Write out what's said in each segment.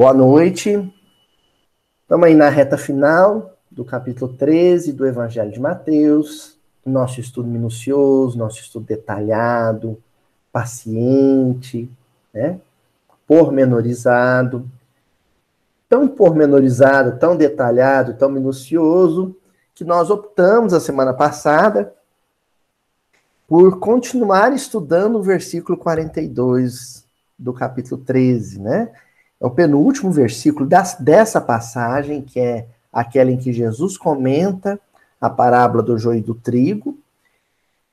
Boa noite. Estamos aí na reta final do capítulo 13 do Evangelho de Mateus. Nosso estudo minucioso, nosso estudo detalhado, paciente, né? pormenorizado. Tão pormenorizado, tão detalhado, tão minucioso, que nós optamos a semana passada por continuar estudando o versículo 42 do capítulo 13, né? É o penúltimo versículo das, dessa passagem, que é aquela em que Jesus comenta a parábola do joio e do trigo.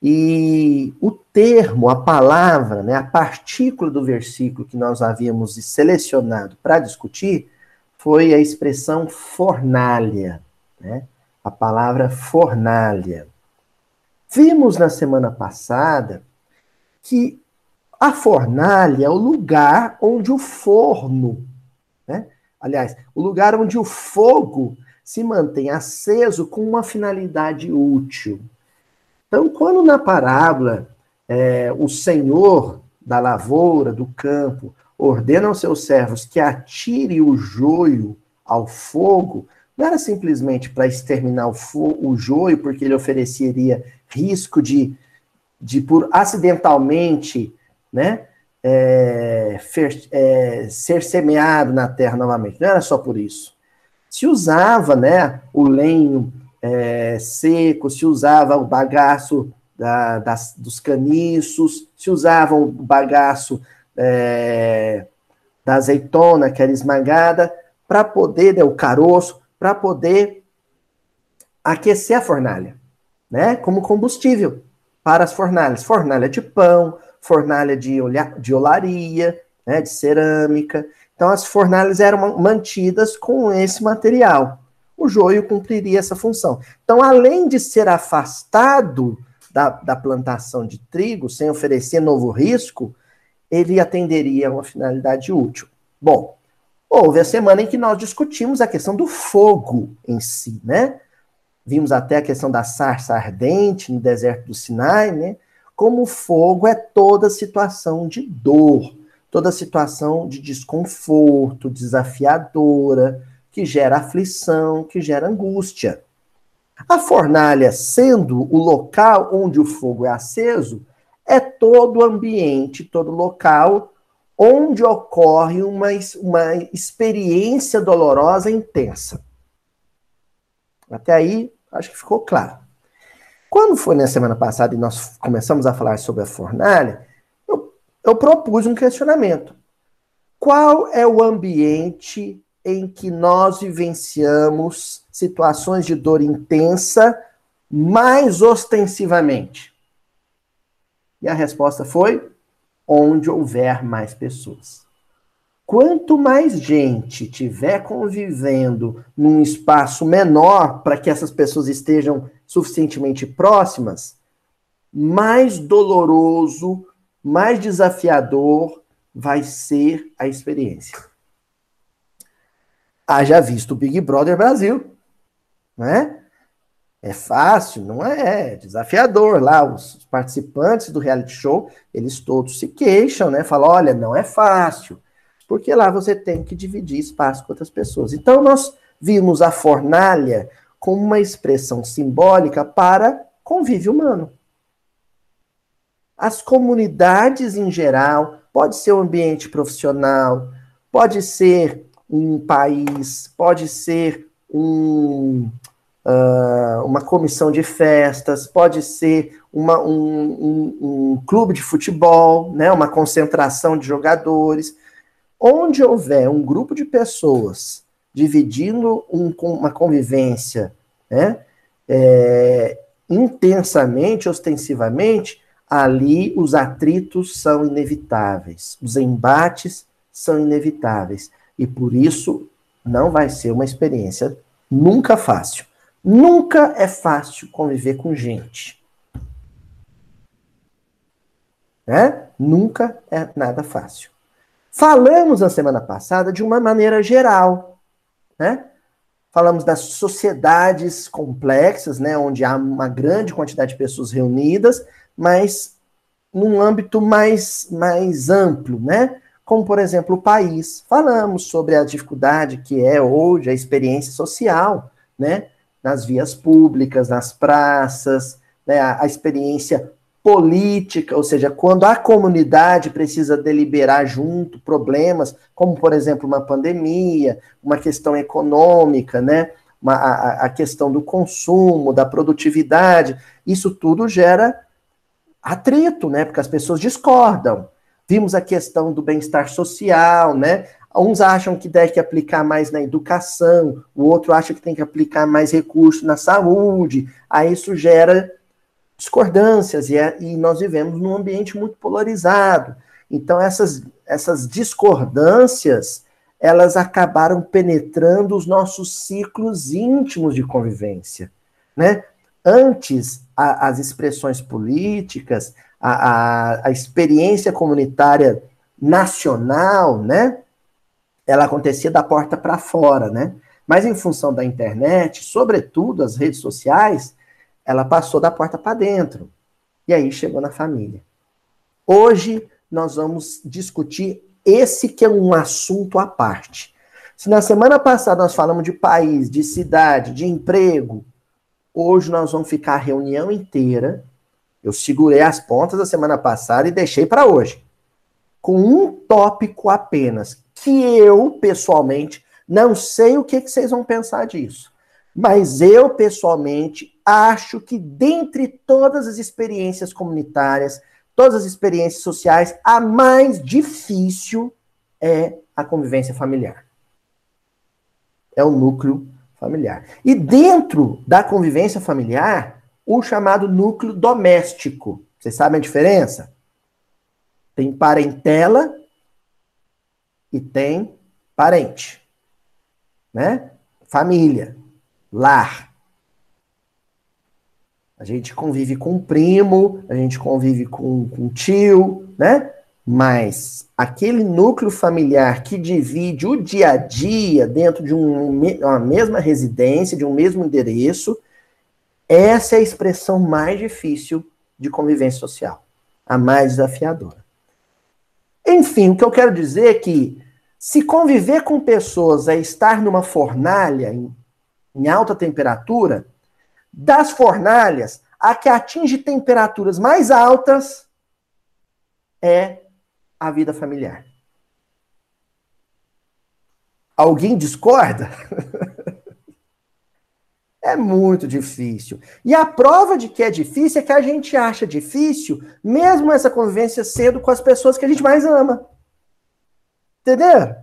E o termo, a palavra, né, a partícula do versículo que nós havíamos selecionado para discutir foi a expressão fornalha, né? A palavra fornalha. Vimos na semana passada que a fornalha é o lugar onde o forno, né? aliás, o lugar onde o fogo se mantém aceso com uma finalidade útil. Então, quando na parábola é, o senhor da lavoura, do campo, ordena aos seus servos que atire o joio ao fogo, não era simplesmente para exterminar o, o joio, porque ele ofereceria risco de, de por acidentalmente né, é, fer, é, ser semeado na terra novamente. Não era só por isso. Se usava né, o lenho é, seco, se usava o bagaço da, das, dos caniços, se usava o bagaço é, da azeitona, que era esmagada, para poder, né, o caroço, para poder aquecer a fornalha, né, como combustível para as fornalhas. Fornalha de pão, fornalha de, olha, de olaria, né, de cerâmica. Então, as fornalhas eram mantidas com esse material. O joio cumpriria essa função. Então, além de ser afastado da, da plantação de trigo, sem oferecer novo risco, ele atenderia a uma finalidade útil. Bom, houve a semana em que nós discutimos a questão do fogo em si, né? Vimos até a questão da sarça ardente no deserto do Sinai, né? Como o fogo é toda situação de dor, toda situação de desconforto, desafiadora, que gera aflição, que gera angústia. A fornalha, sendo o local onde o fogo é aceso, é todo ambiente, todo local onde ocorre uma, uma experiência dolorosa intensa. Até aí, acho que ficou claro. Quando foi na semana passada e nós começamos a falar sobre a fornalha, eu, eu propus um questionamento. Qual é o ambiente em que nós vivenciamos situações de dor intensa mais ostensivamente? E a resposta foi: onde houver mais pessoas. Quanto mais gente tiver convivendo num espaço menor para que essas pessoas estejam suficientemente próximas, mais doloroso, mais desafiador vai ser a experiência. Haja visto o Big Brother Brasil, né? É fácil? Não é, é desafiador. Lá, os participantes do reality show, eles todos se queixam, né? Falam, olha, não é fácil. Porque lá você tem que dividir espaço com outras pessoas. Então, nós vimos a fornalha como uma expressão simbólica para convívio humano. As comunidades em geral, pode ser um ambiente profissional, pode ser um país, pode ser um, uh, uma comissão de festas, pode ser uma, um, um, um clube de futebol, né, uma concentração de jogadores. Onde houver um grupo de pessoas dividindo um, uma convivência né, é, intensamente, ostensivamente, ali os atritos são inevitáveis, os embates são inevitáveis. E por isso não vai ser uma experiência nunca fácil. Nunca é fácil conviver com gente. Né? Nunca é nada fácil. Falamos na semana passada de uma maneira geral, né? Falamos das sociedades complexas, né, onde há uma grande quantidade de pessoas reunidas, mas num âmbito mais, mais amplo, né? como, por exemplo, o país. Falamos sobre a dificuldade que é hoje a experiência social, né? Nas vias públicas, nas praças, né? a, a experiência política, ou seja, quando a comunidade precisa deliberar junto problemas, como, por exemplo, uma pandemia, uma questão econômica, né? Uma, a, a questão do consumo, da produtividade, isso tudo gera atrito, né? Porque as pessoas discordam. Vimos a questão do bem-estar social, né? Uns acham que deve aplicar mais na educação, o outro acha que tem que aplicar mais recursos na saúde. Aí isso gera discordâncias e, é, e nós vivemos num ambiente muito polarizado. Então essas, essas discordâncias elas acabaram penetrando os nossos ciclos íntimos de convivência, né? Antes, a, as expressões políticas, a, a, a experiência comunitária nacional, né? Ela acontecia da porta para fora, né? Mas em função da internet, sobretudo as redes sociais, ela passou da porta para dentro. E aí chegou na família. Hoje nós vamos discutir esse que é um assunto à parte. Se na semana passada nós falamos de país, de cidade, de emprego, hoje nós vamos ficar a reunião inteira. Eu segurei as pontas da semana passada e deixei para hoje. Com um tópico apenas, que eu, pessoalmente, não sei o que, que vocês vão pensar disso. Mas eu, pessoalmente, acho que dentre todas as experiências comunitárias, todas as experiências sociais, a mais difícil é a convivência familiar. É o núcleo familiar. E dentro da convivência familiar, o chamado núcleo doméstico. Vocês sabem a diferença? Tem parentela e tem parente, né? Família lar. A gente convive com um primo, a gente convive com, um tio, né? Mas aquele núcleo familiar que divide o dia a dia dentro de um, uma mesma residência, de um mesmo endereço, essa é a expressão mais difícil de convivência social, a mais desafiadora. Enfim, o que eu quero dizer é que se conviver com pessoas é estar numa fornalha, em alta temperatura, das fornalhas, a que atinge temperaturas mais altas é a vida familiar. Alguém discorda? é muito difícil. E a prova de que é difícil é que a gente acha difícil, mesmo essa convivência sendo com as pessoas que a gente mais ama. Entendeu?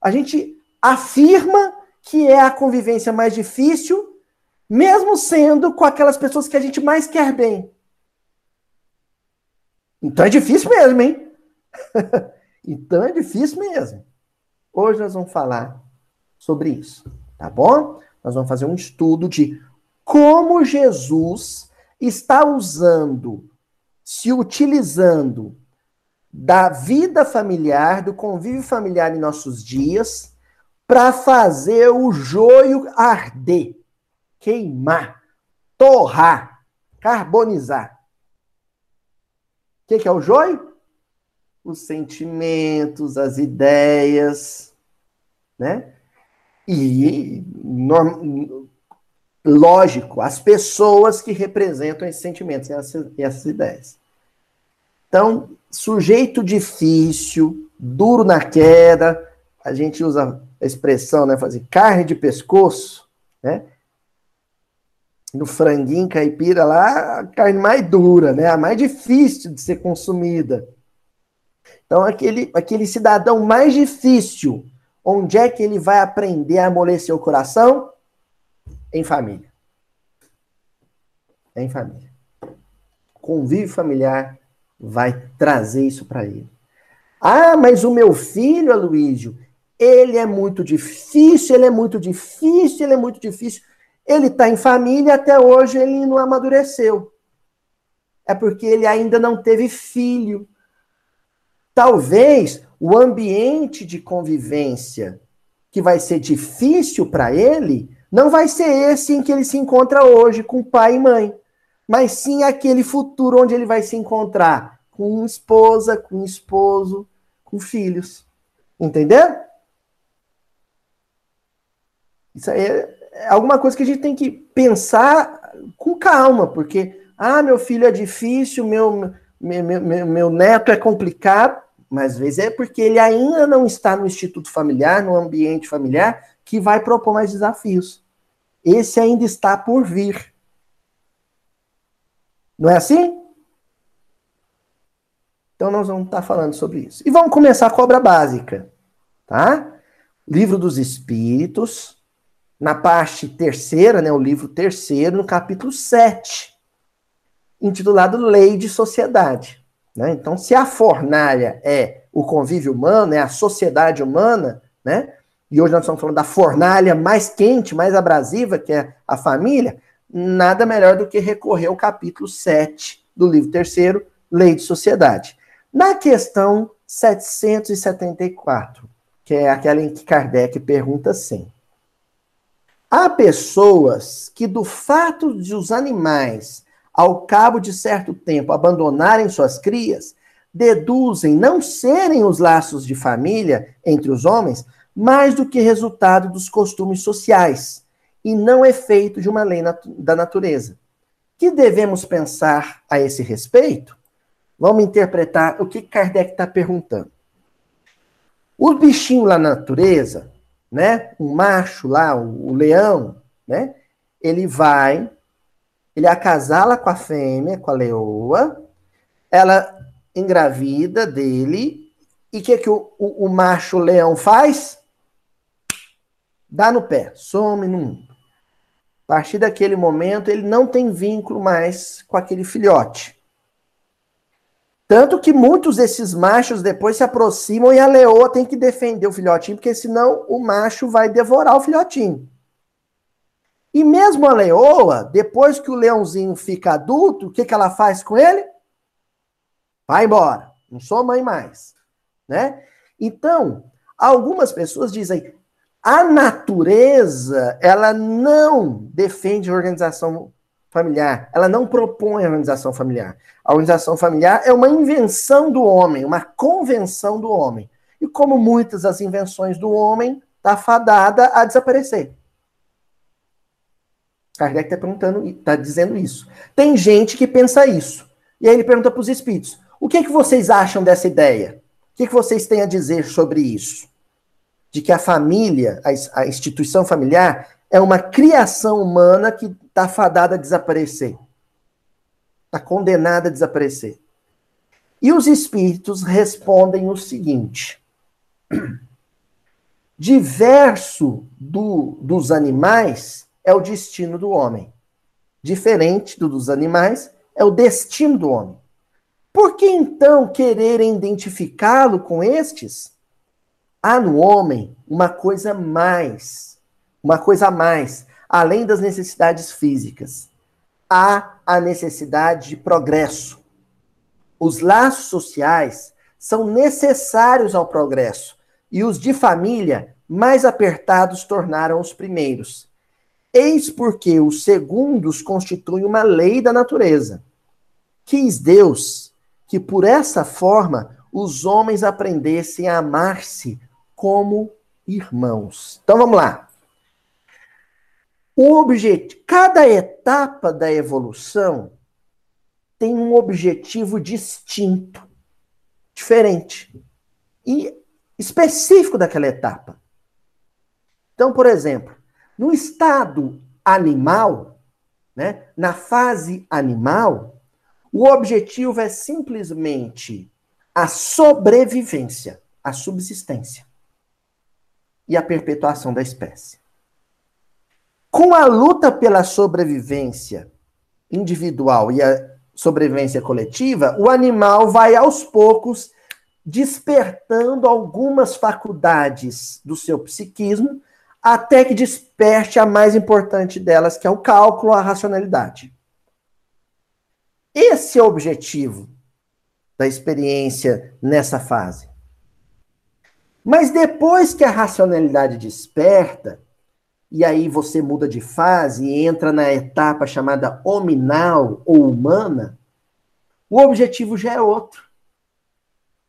A gente afirma que é a convivência mais difícil, mesmo sendo com aquelas pessoas que a gente mais quer bem. Então é difícil mesmo, hein? então é difícil mesmo. Hoje nós vamos falar sobre isso, tá bom? Nós vamos fazer um estudo de como Jesus está usando, se utilizando da vida familiar, do convívio familiar em nossos dias, para fazer o joio arder, queimar, torrar, carbonizar. O que, que é o joio? Os sentimentos, as ideias, né? E, lógico, as pessoas que representam esses sentimentos e essas, essas ideias. Então, sujeito difícil, duro na queda, a gente usa a expressão, né, fazer carne de pescoço, né? No franguinho caipira lá, a carne mais dura, né? A mais difícil de ser consumida. Então, aquele, aquele cidadão mais difícil, onde é que ele vai aprender a amolecer o coração? Em família. Em família. Convívio familiar vai trazer isso para ele. Ah, mas o meu filho, Aloísio, ele é muito difícil, ele é muito difícil, ele é muito difícil. Ele está em família até hoje ele não amadureceu. É porque ele ainda não teve filho. Talvez o ambiente de convivência que vai ser difícil para ele não vai ser esse em que ele se encontra hoje com pai e mãe, mas sim aquele futuro onde ele vai se encontrar com esposa, com esposo, com filhos. Entendeu? Isso aí é alguma coisa que a gente tem que pensar com calma, porque, ah, meu filho é difícil, meu, meu, meu, meu neto é complicado, mas às vezes é porque ele ainda não está no instituto familiar, no ambiente familiar, que vai propor mais desafios. Esse ainda está por vir. Não é assim? Então nós vamos estar falando sobre isso. E vamos começar a cobra básica, tá? Livro dos Espíritos, na parte terceira, né, o livro terceiro, no capítulo 7, intitulado Lei de Sociedade. Né? Então, se a fornalha é o convívio humano, é a sociedade humana, né? e hoje nós estamos falando da fornalha mais quente, mais abrasiva, que é a família, nada melhor do que recorrer ao capítulo 7 do livro terceiro, Lei de Sociedade. Na questão 774, que é aquela em que Kardec pergunta assim: Há pessoas que, do fato de os animais, ao cabo de certo tempo, abandonarem suas crias, deduzem não serem os laços de família entre os homens, mais do que resultado dos costumes sociais, e não efeito de uma lei nat da natureza. Que devemos pensar a esse respeito? Vamos interpretar o que Kardec está perguntando. O bichinho lá na natureza, né? O macho lá, o, o leão, né? Ele vai, ele acasala com a fêmea, com a leoa, ela engravida dele, e que, que o, o, o macho leão faz? Dá no pé, some no mundo. A partir daquele momento, ele não tem vínculo mais com aquele filhote. Tanto que muitos desses machos depois se aproximam e a leoa tem que defender o filhotinho, porque senão o macho vai devorar o filhotinho. E mesmo a leoa, depois que o leãozinho fica adulto, o que, que ela faz com ele? Vai embora, não sou mãe mais, né? Então, algumas pessoas dizem, a natureza, ela não defende organização familiar. Ela não propõe a organização familiar. A organização familiar é uma invenção do homem, uma convenção do homem. E como muitas das invenções do homem, está fadada a desaparecer. Kardec está perguntando, está dizendo isso. Tem gente que pensa isso. E aí ele pergunta para os espíritos: o que, é que vocês acham dessa ideia? O que, é que vocês têm a dizer sobre isso? De que a família, a, a instituição familiar, é uma criação humana que está fadada a desaparecer. Está condenada a desaparecer. E os espíritos respondem o seguinte: diverso do, dos animais é o destino do homem. Diferente do dos animais é o destino do homem. Por que então quererem identificá-lo com estes? Há no homem uma coisa mais uma coisa a mais, além das necessidades físicas. Há a necessidade de progresso. Os laços sociais são necessários ao progresso e os de família mais apertados tornaram os primeiros. Eis porque os segundos constituem uma lei da natureza. Quis Deus que por essa forma os homens aprendessem a amar-se como irmãos. Então vamos lá. O objetivo, cada etapa da evolução tem um objetivo distinto, diferente e específico daquela etapa. Então, por exemplo, no estado animal, né, na fase animal, o objetivo é simplesmente a sobrevivência, a subsistência e a perpetuação da espécie. Com a luta pela sobrevivência individual e a sobrevivência coletiva, o animal vai aos poucos despertando algumas faculdades do seu psiquismo até que desperte a mais importante delas, que é o cálculo, a racionalidade. Esse é o objetivo da experiência nessa fase. Mas depois que a racionalidade desperta, e aí você muda de fase e entra na etapa chamada hominal ou humana, o objetivo já é outro.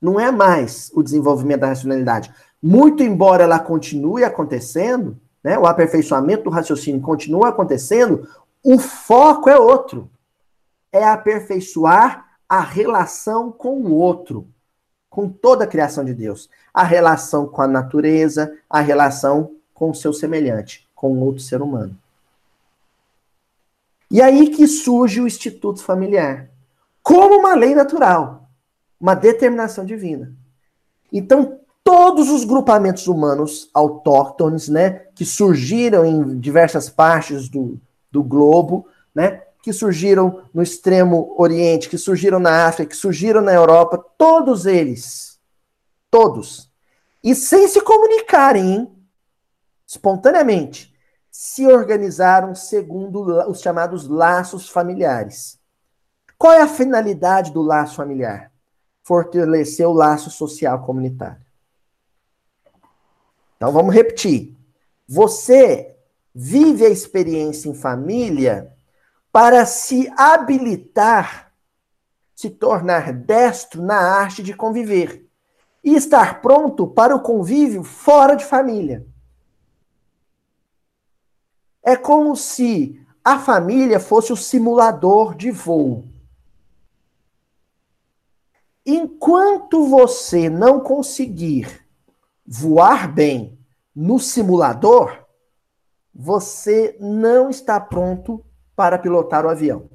não é mais o desenvolvimento da racionalidade. Muito embora ela continue acontecendo, né, o aperfeiçoamento do raciocínio continua acontecendo, o foco é outro. É aperfeiçoar a relação com o outro, com toda a criação de Deus. A relação com a natureza, a relação com o seu semelhante, com outro ser humano. E aí que surge o instituto familiar, como uma lei natural, uma determinação divina. Então, todos os grupamentos humanos autóctones, né, que surgiram em diversas partes do, do globo, né, que surgiram no extremo oriente, que surgiram na África, que surgiram na Europa, todos eles, todos, e sem se comunicarem, hein, espontaneamente, se organizaram segundo os chamados laços familiares. Qual é a finalidade do laço familiar? Fortalecer o laço social comunitário. Então vamos repetir. Você vive a experiência em família para se habilitar, se tornar destro na arte de conviver e estar pronto para o convívio fora de família. É como se a família fosse o simulador de voo. Enquanto você não conseguir voar bem no simulador, você não está pronto para pilotar o avião.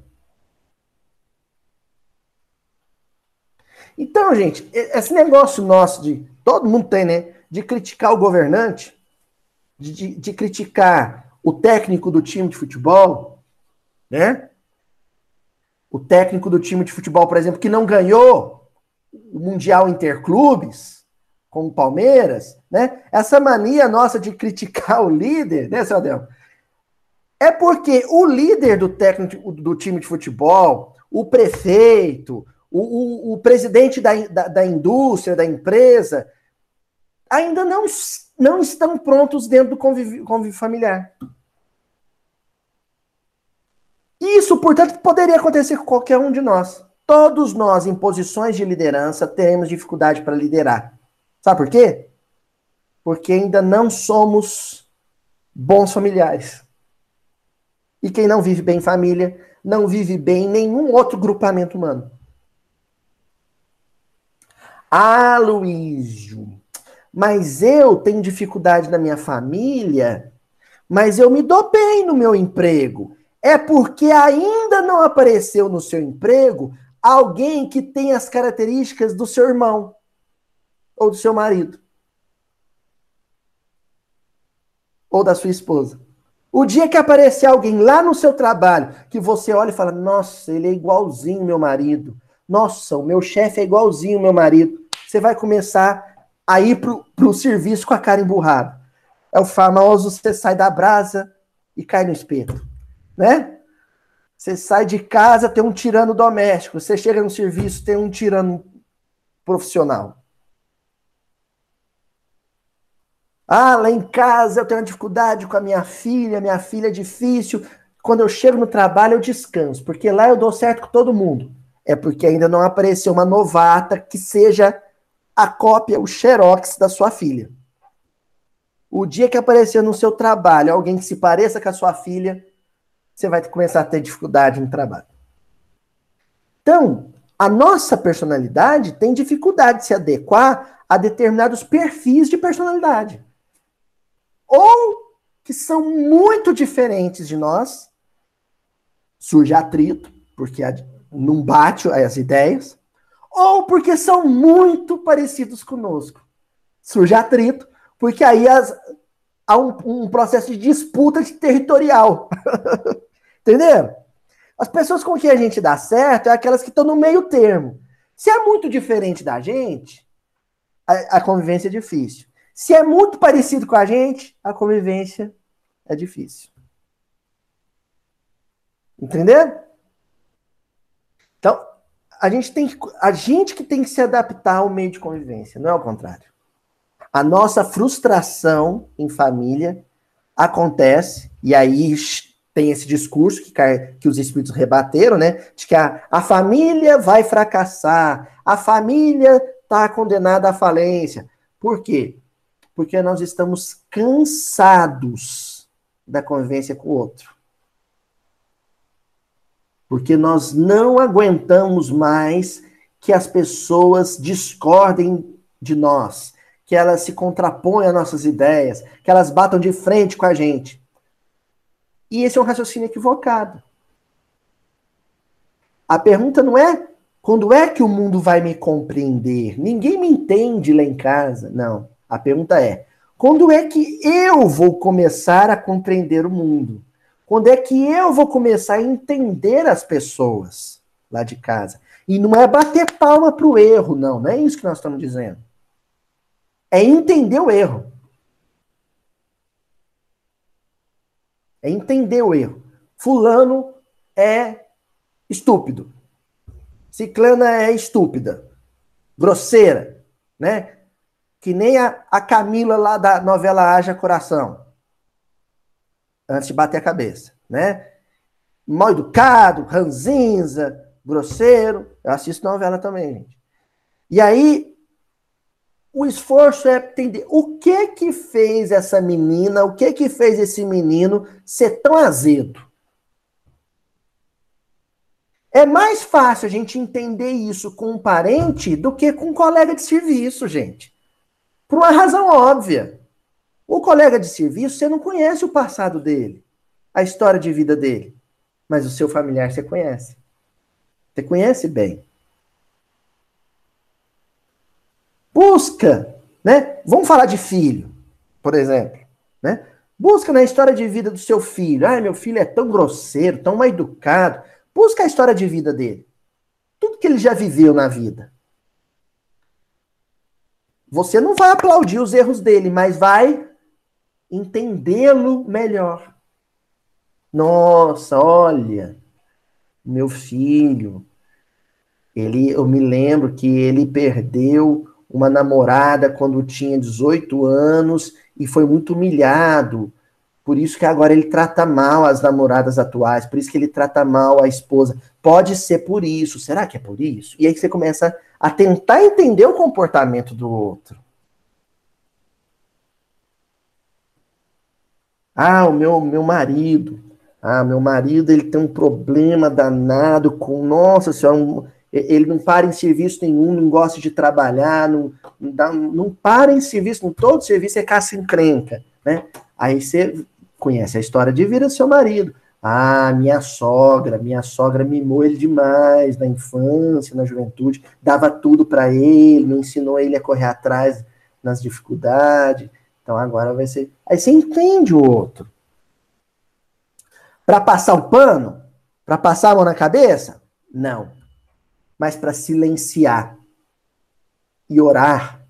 Então, gente, esse negócio nosso de. Todo mundo tem, né? De criticar o governante, de, de, de criticar o técnico do time de futebol, né? O técnico do time de futebol, por exemplo, que não ganhou o Mundial Interclubes com o Palmeiras, né? Essa mania nossa de criticar o líder, né, Sadel? É porque o líder do técnico do time de futebol, o prefeito, o, o, o presidente da, da, da, indústria, da empresa, ainda não, não estão prontos dentro do convívio, convívio familiar. Isso, portanto, poderia acontecer com qualquer um de nós. Todos nós, em posições de liderança, teremos dificuldade para liderar. Sabe por quê? Porque ainda não somos bons familiares. E quem não vive bem em família, não vive bem em nenhum outro grupamento humano. Ah, Luísio, mas eu tenho dificuldade na minha família, mas eu me dou bem no meu emprego. É porque ainda não apareceu no seu emprego alguém que tem as características do seu irmão ou do seu marido ou da sua esposa. O dia que aparecer alguém lá no seu trabalho que você olha e fala: Nossa, ele é igualzinho meu marido. Nossa, o meu chefe é igualzinho meu marido. Você vai começar a ir pro, pro serviço com a cara emburrada. É o famoso você sai da brasa e cai no espeto, né? Você sai de casa, tem um tirano doméstico. Você chega no serviço, tem um tirano profissional. Ah, lá em casa eu tenho uma dificuldade com a minha filha, minha filha é difícil. Quando eu chego no trabalho eu descanso, porque lá eu dou certo com todo mundo. É porque ainda não apareceu uma novata que seja a cópia, o xerox da sua filha. O dia que aparecer no seu trabalho alguém que se pareça com a sua filha, você vai começar a ter dificuldade no trabalho. Então, a nossa personalidade tem dificuldade de se adequar a determinados perfis de personalidade ou que são muito diferentes de nós, surge atrito, porque não bate as ideias, ou porque são muito parecidos conosco. Surge atrito, porque aí as, há um, um, processo de disputa de territorial. Entenderam? As pessoas com quem a gente dá certo é aquelas que estão no meio termo. Se é muito diferente da gente, a, a convivência é difícil. Se é muito parecido com a gente, a convivência é difícil. Entendeu? Então, a gente tem que, a gente que tem que se adaptar ao meio de convivência, não é o contrário. A nossa frustração em família acontece, e aí tem esse discurso que, que os espíritos rebateram, né? De que a, a família vai fracassar, a família está condenada à falência. Por quê? Porque nós estamos cansados da convivência com o outro. Porque nós não aguentamos mais que as pessoas discordem de nós, que elas se contraponham às nossas ideias, que elas batam de frente com a gente. E esse é um raciocínio equivocado. A pergunta não é quando é que o mundo vai me compreender? Ninguém me entende lá em casa. Não. A pergunta é: quando é que eu vou começar a compreender o mundo? Quando é que eu vou começar a entender as pessoas lá de casa? E não é bater palma para o erro, não. Não é isso que nós estamos dizendo. É entender o erro. É entender o erro. Fulano é estúpido. Ciclana é estúpida. Grosseira, né? Que nem a, a Camila lá da novela Haja Coração. Antes de bater a cabeça, né? Mal educado, ranzinza, grosseiro. Eu assisto novela também, gente. E aí, o esforço é entender o que que fez essa menina, o que que fez esse menino ser tão azedo. É mais fácil a gente entender isso com um parente do que com um colega de serviço, gente. Por uma razão óbvia. O colega de serviço, você não conhece o passado dele, a história de vida dele. Mas o seu familiar você conhece. Você conhece bem. Busca, né? Vamos falar de filho, por exemplo, né? Busca na história de vida do seu filho. Ah, meu filho é tão grosseiro, tão mal educado. Busca a história de vida dele. Tudo que ele já viveu na vida. Você não vai aplaudir os erros dele, mas vai entendê-lo melhor. Nossa, olha, meu filho, ele, eu me lembro que ele perdeu uma namorada quando tinha 18 anos e foi muito humilhado. Por isso que agora ele trata mal as namoradas atuais, por isso que ele trata mal a esposa. Pode ser por isso. Será que é por isso? E aí você começa a tentar entender o comportamento do outro. Ah, o meu, meu marido. Ah, meu marido ele tem um problema danado com. Nossa senhora, um, ele não para em serviço nenhum, não gosta de trabalhar, não, não, dá, não para em serviço, em todo serviço é caça encrenca, né? Aí você conhece a história de vida do seu marido. Ah, minha sogra, minha sogra mimou ele demais na infância, na juventude, dava tudo para ele, não ensinou ele a correr atrás nas dificuldades. Então agora vai ser. Aí você entende o outro. Para passar o pano? Para passar a mão na cabeça? Não. Mas para silenciar e orar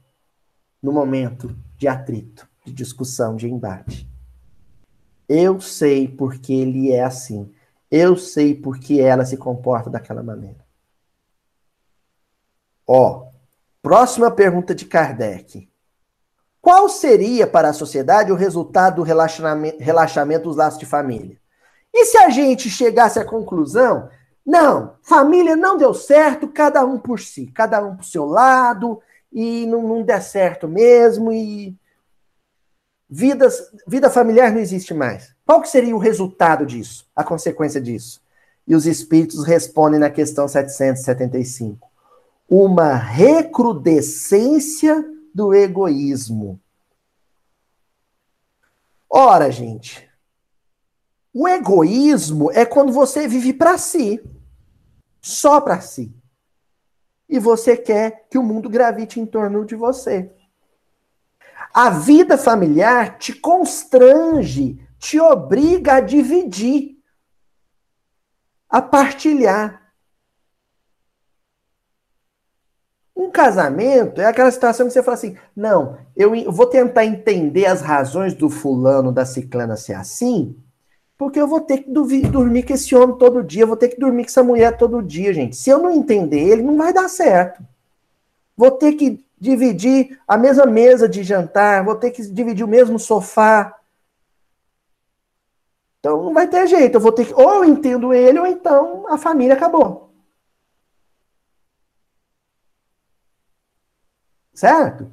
no momento de atrito, de discussão, de embate. Eu sei porque ele é assim. Eu sei porque ela se comporta daquela maneira. Ó, próxima pergunta de Kardec. Qual seria para a sociedade o resultado do relaxamento, relaxamento dos laços de família? E se a gente chegasse à conclusão, não, família não deu certo, cada um por si, cada um por seu lado, e não, não der certo mesmo, e vidas, vida familiar não existe mais. Qual que seria o resultado disso, a consequência disso? E os espíritos respondem na questão 775. Uma recrudescência do egoísmo. Ora, gente, o egoísmo é quando você vive para si, só para si. E você quer que o mundo gravite em torno de você. A vida familiar te constrange, te obriga a dividir, a partilhar. Um casamento é aquela situação que você fala assim: não, eu vou tentar entender as razões do fulano, da ciclana ser assim, porque eu vou ter que dormir com esse homem todo dia, vou ter que dormir com essa mulher todo dia, gente. Se eu não entender ele, não vai dar certo. Vou ter que dividir a mesma mesa de jantar, vou ter que dividir o mesmo sofá. Então não vai ter jeito, eu vou ter que. Ou eu entendo ele, ou então a família acabou. Certo?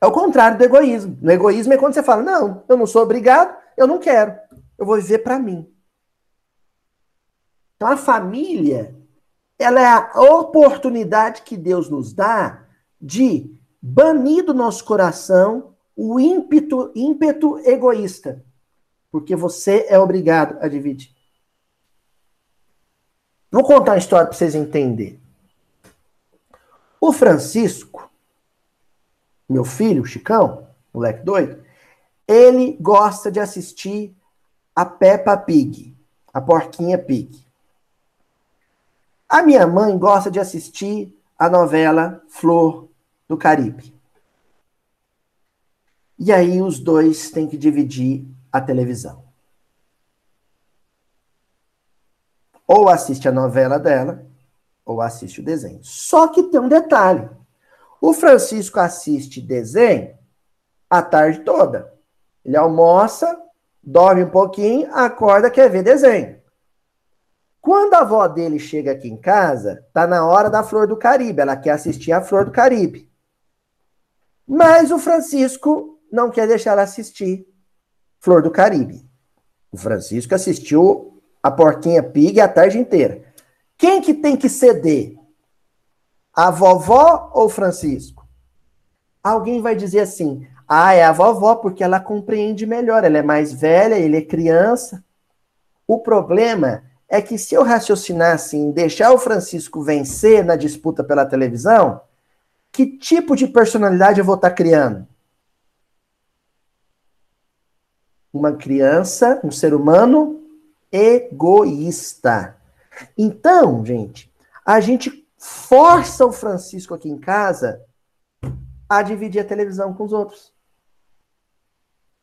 É o contrário do egoísmo. No egoísmo é quando você fala: não, eu não sou obrigado, eu não quero. Eu vou viver para mim. Então a família, ela é a oportunidade que Deus nos dá de banir do nosso coração o ímpeto, ímpeto egoísta. Porque você é obrigado a dividir. Vou contar uma história para vocês entenderem. O Francisco, meu filho, o Chicão, moleque doido, ele gosta de assistir a Peppa Pig, a porquinha Pig. A minha mãe gosta de assistir a novela Flor do Caribe. E aí os dois têm que dividir a televisão. Ou assiste a novela dela, ou assiste o desenho. Só que tem um detalhe. O Francisco assiste desenho a tarde toda. Ele almoça, dorme um pouquinho, acorda, quer ver desenho. Quando a avó dele chega aqui em casa, tá na hora da Flor do Caribe. Ela quer assistir a Flor do Caribe. Mas o Francisco não quer deixar ela assistir Flor do Caribe. O Francisco assistiu a Porquinha Pig a tarde inteira. Quem que tem que ceder? A vovó ou Francisco? Alguém vai dizer assim: ah, é a vovó, porque ela compreende melhor, ela é mais velha, ele é criança. O problema é que se eu raciocinar assim, deixar o Francisco vencer na disputa pela televisão, que tipo de personalidade eu vou estar criando? Uma criança, um ser humano egoísta. Então, gente, a gente força o Francisco aqui em casa a dividir a televisão com os outros.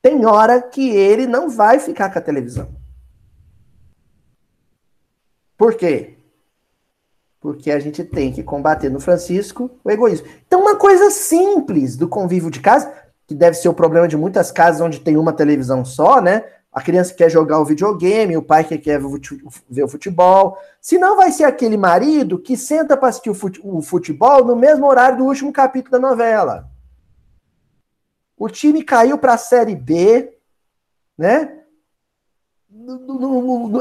Tem hora que ele não vai ficar com a televisão. Por quê? Porque a gente tem que combater no Francisco o egoísmo. Então, uma coisa simples do convívio de casa, que deve ser o problema de muitas casas onde tem uma televisão só, né? A criança quer jogar o videogame, o pai que quer ver o futebol. Se não, vai ser aquele marido que senta para assistir o futebol no mesmo horário do último capítulo da novela. O time caiu para a Série B, né?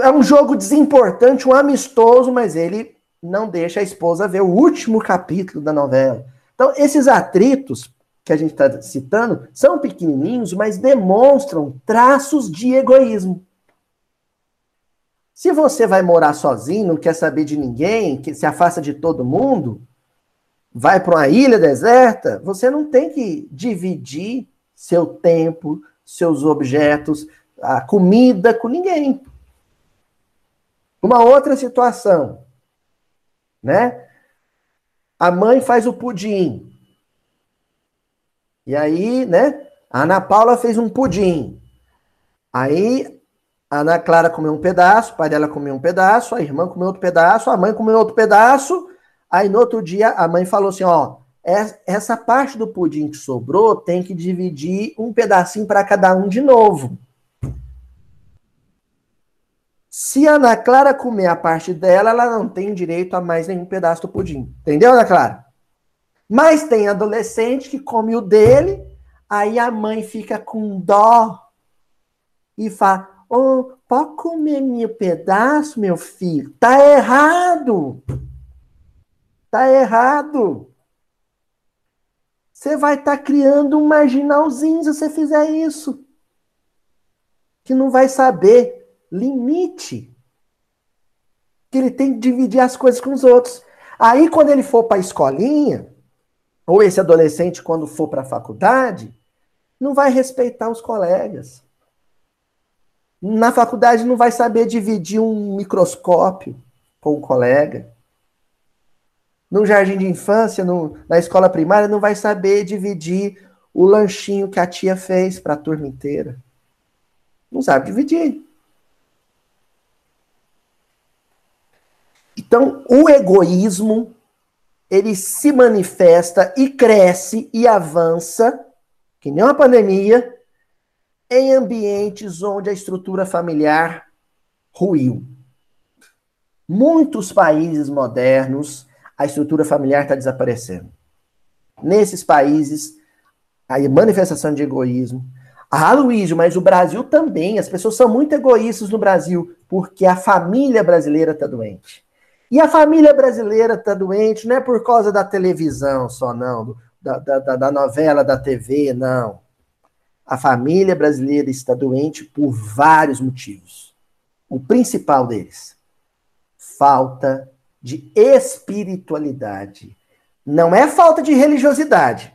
É um jogo desimportante, um amistoso, mas ele não deixa a esposa ver o último capítulo da novela. Então, esses atritos que a gente está citando são pequenininhos, mas demonstram traços de egoísmo. Se você vai morar sozinho, não quer saber de ninguém, que se afasta de todo mundo, vai para uma ilha deserta, você não tem que dividir seu tempo, seus objetos, a comida com ninguém. Uma outra situação, né? A mãe faz o pudim. E aí, né? A Ana Paula fez um pudim. Aí a Ana Clara comeu um pedaço, o pai dela comeu um pedaço, a irmã comeu outro pedaço, a mãe comeu outro pedaço. Aí no outro dia a mãe falou assim: ó, essa parte do pudim que sobrou tem que dividir um pedacinho para cada um de novo. Se a Ana Clara comer a parte dela, ela não tem direito a mais nenhum pedaço do pudim. Entendeu, Ana Clara? Mas tem adolescente que come o dele, aí a mãe fica com dó e fala: oh, pode comer meu pedaço, meu filho? Tá errado! Tá errado! Você vai estar tá criando um marginalzinho se você fizer isso. Que não vai saber limite. Que ele tem que dividir as coisas com os outros. Aí, quando ele for para a escolinha, ou esse adolescente, quando for para a faculdade, não vai respeitar os colegas. Na faculdade não vai saber dividir um microscópio com o colega. No jardim de infância, no, na escola primária, não vai saber dividir o lanchinho que a tia fez para a turma inteira. Não sabe dividir. Então, o egoísmo ele se manifesta e cresce e avança, que nem uma pandemia, em ambientes onde a estrutura familiar ruiu. Muitos países modernos, a estrutura familiar está desaparecendo. nesses países, a manifestação de egoísmo. Ah, Luísio, mas o Brasil também, as pessoas são muito egoístas no Brasil, porque a família brasileira está doente. E a família brasileira está doente não é por causa da televisão só, não, da, da, da novela, da TV, não. A família brasileira está doente por vários motivos. O principal deles, falta de espiritualidade. Não é falta de religiosidade.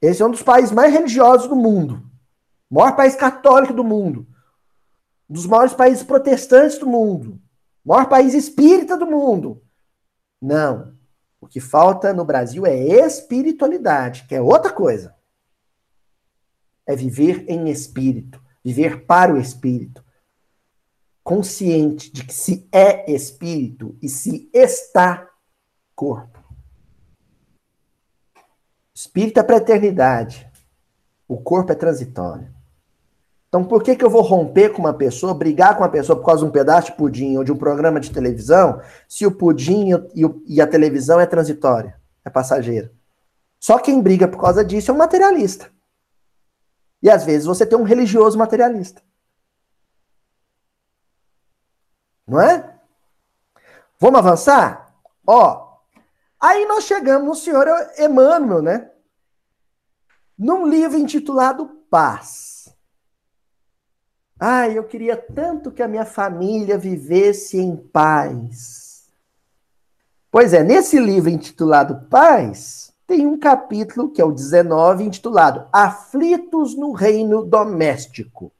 Esse é um dos países mais religiosos do mundo. O maior país católico do mundo. Um dos maiores países protestantes do mundo. O maior país espírita do mundo. Não. O que falta no Brasil é espiritualidade, que é outra coisa. É viver em espírito, viver para o espírito. Consciente de que se é espírito e se está corpo. Espírito é para eternidade. O corpo é transitório. Então, por que, que eu vou romper com uma pessoa, brigar com uma pessoa por causa de um pedaço de pudim ou de um programa de televisão, se o pudim e a televisão é transitória, é passageira? Só quem briga por causa disso é um materialista. E às vezes você tem um religioso materialista. Não é? Vamos avançar? Ó, aí nós chegamos no senhor Emmanuel, né? Num livro intitulado Paz. Ai, eu queria tanto que a minha família vivesse em paz. Pois é, nesse livro intitulado Paz, tem um capítulo, que é o 19, intitulado Aflitos no Reino Doméstico.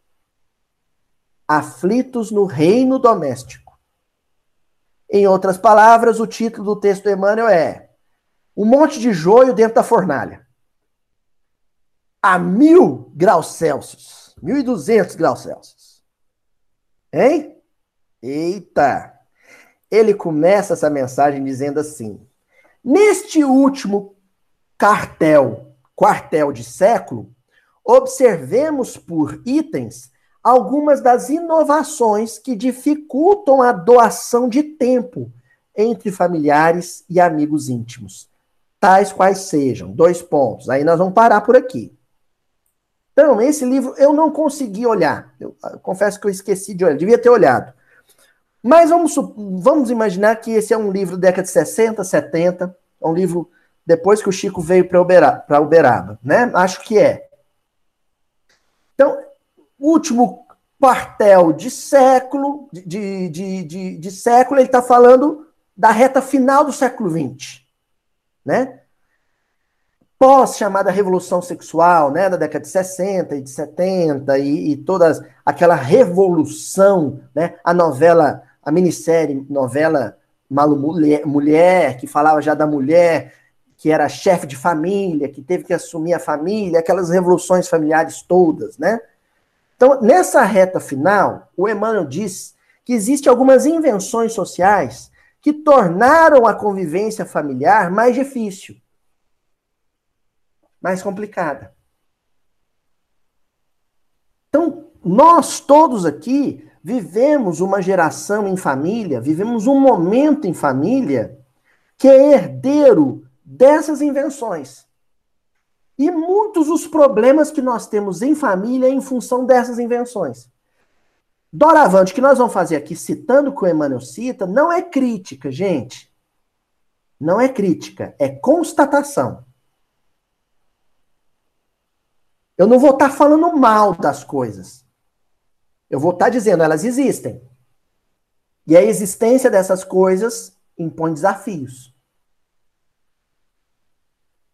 Aflitos no Reino Doméstico. Em outras palavras, o título do texto do Emmanuel é Um monte de joio dentro da fornalha. A mil graus Celsius. 1.200 graus Celsius. Hein? Eita! Ele começa essa mensagem dizendo assim: Neste último cartel, quartel de século, observemos por itens algumas das inovações que dificultam a doação de tempo entre familiares e amigos íntimos, tais quais sejam. Dois pontos. Aí nós vamos parar por aqui. Então, esse livro eu não consegui olhar. Eu, eu confesso que eu esqueci de olhar, devia ter olhado. Mas vamos, vamos imaginar que esse é um livro da década de 60, 70, é um livro depois que o Chico veio para Uberaba, Uberaba, né? Acho que é. Então, último quartel de século, de, de, de, de século, ele está falando da reta final do século XX, né? pós chamada revolução sexual, né, da década de 60 e de 70 e, e toda aquela revolução, né, a novela, a minissérie novela Malu Mulher, Mulher, que falava já da mulher que era chefe de família, que teve que assumir a família, aquelas revoluções familiares todas, né? Então, nessa reta final, o Emmanuel diz que existem algumas invenções sociais que tornaram a convivência familiar mais difícil mais complicada. Então, nós todos aqui vivemos uma geração em família, vivemos um momento em família que é herdeiro dessas invenções. E muitos os problemas que nós temos em família em função dessas invenções. Doravante, que nós vamos fazer aqui, citando o que o Emmanuel cita, não é crítica, gente. Não é crítica, é constatação. Eu não vou estar tá falando mal das coisas. Eu vou estar tá dizendo, elas existem. E a existência dessas coisas impõe desafios.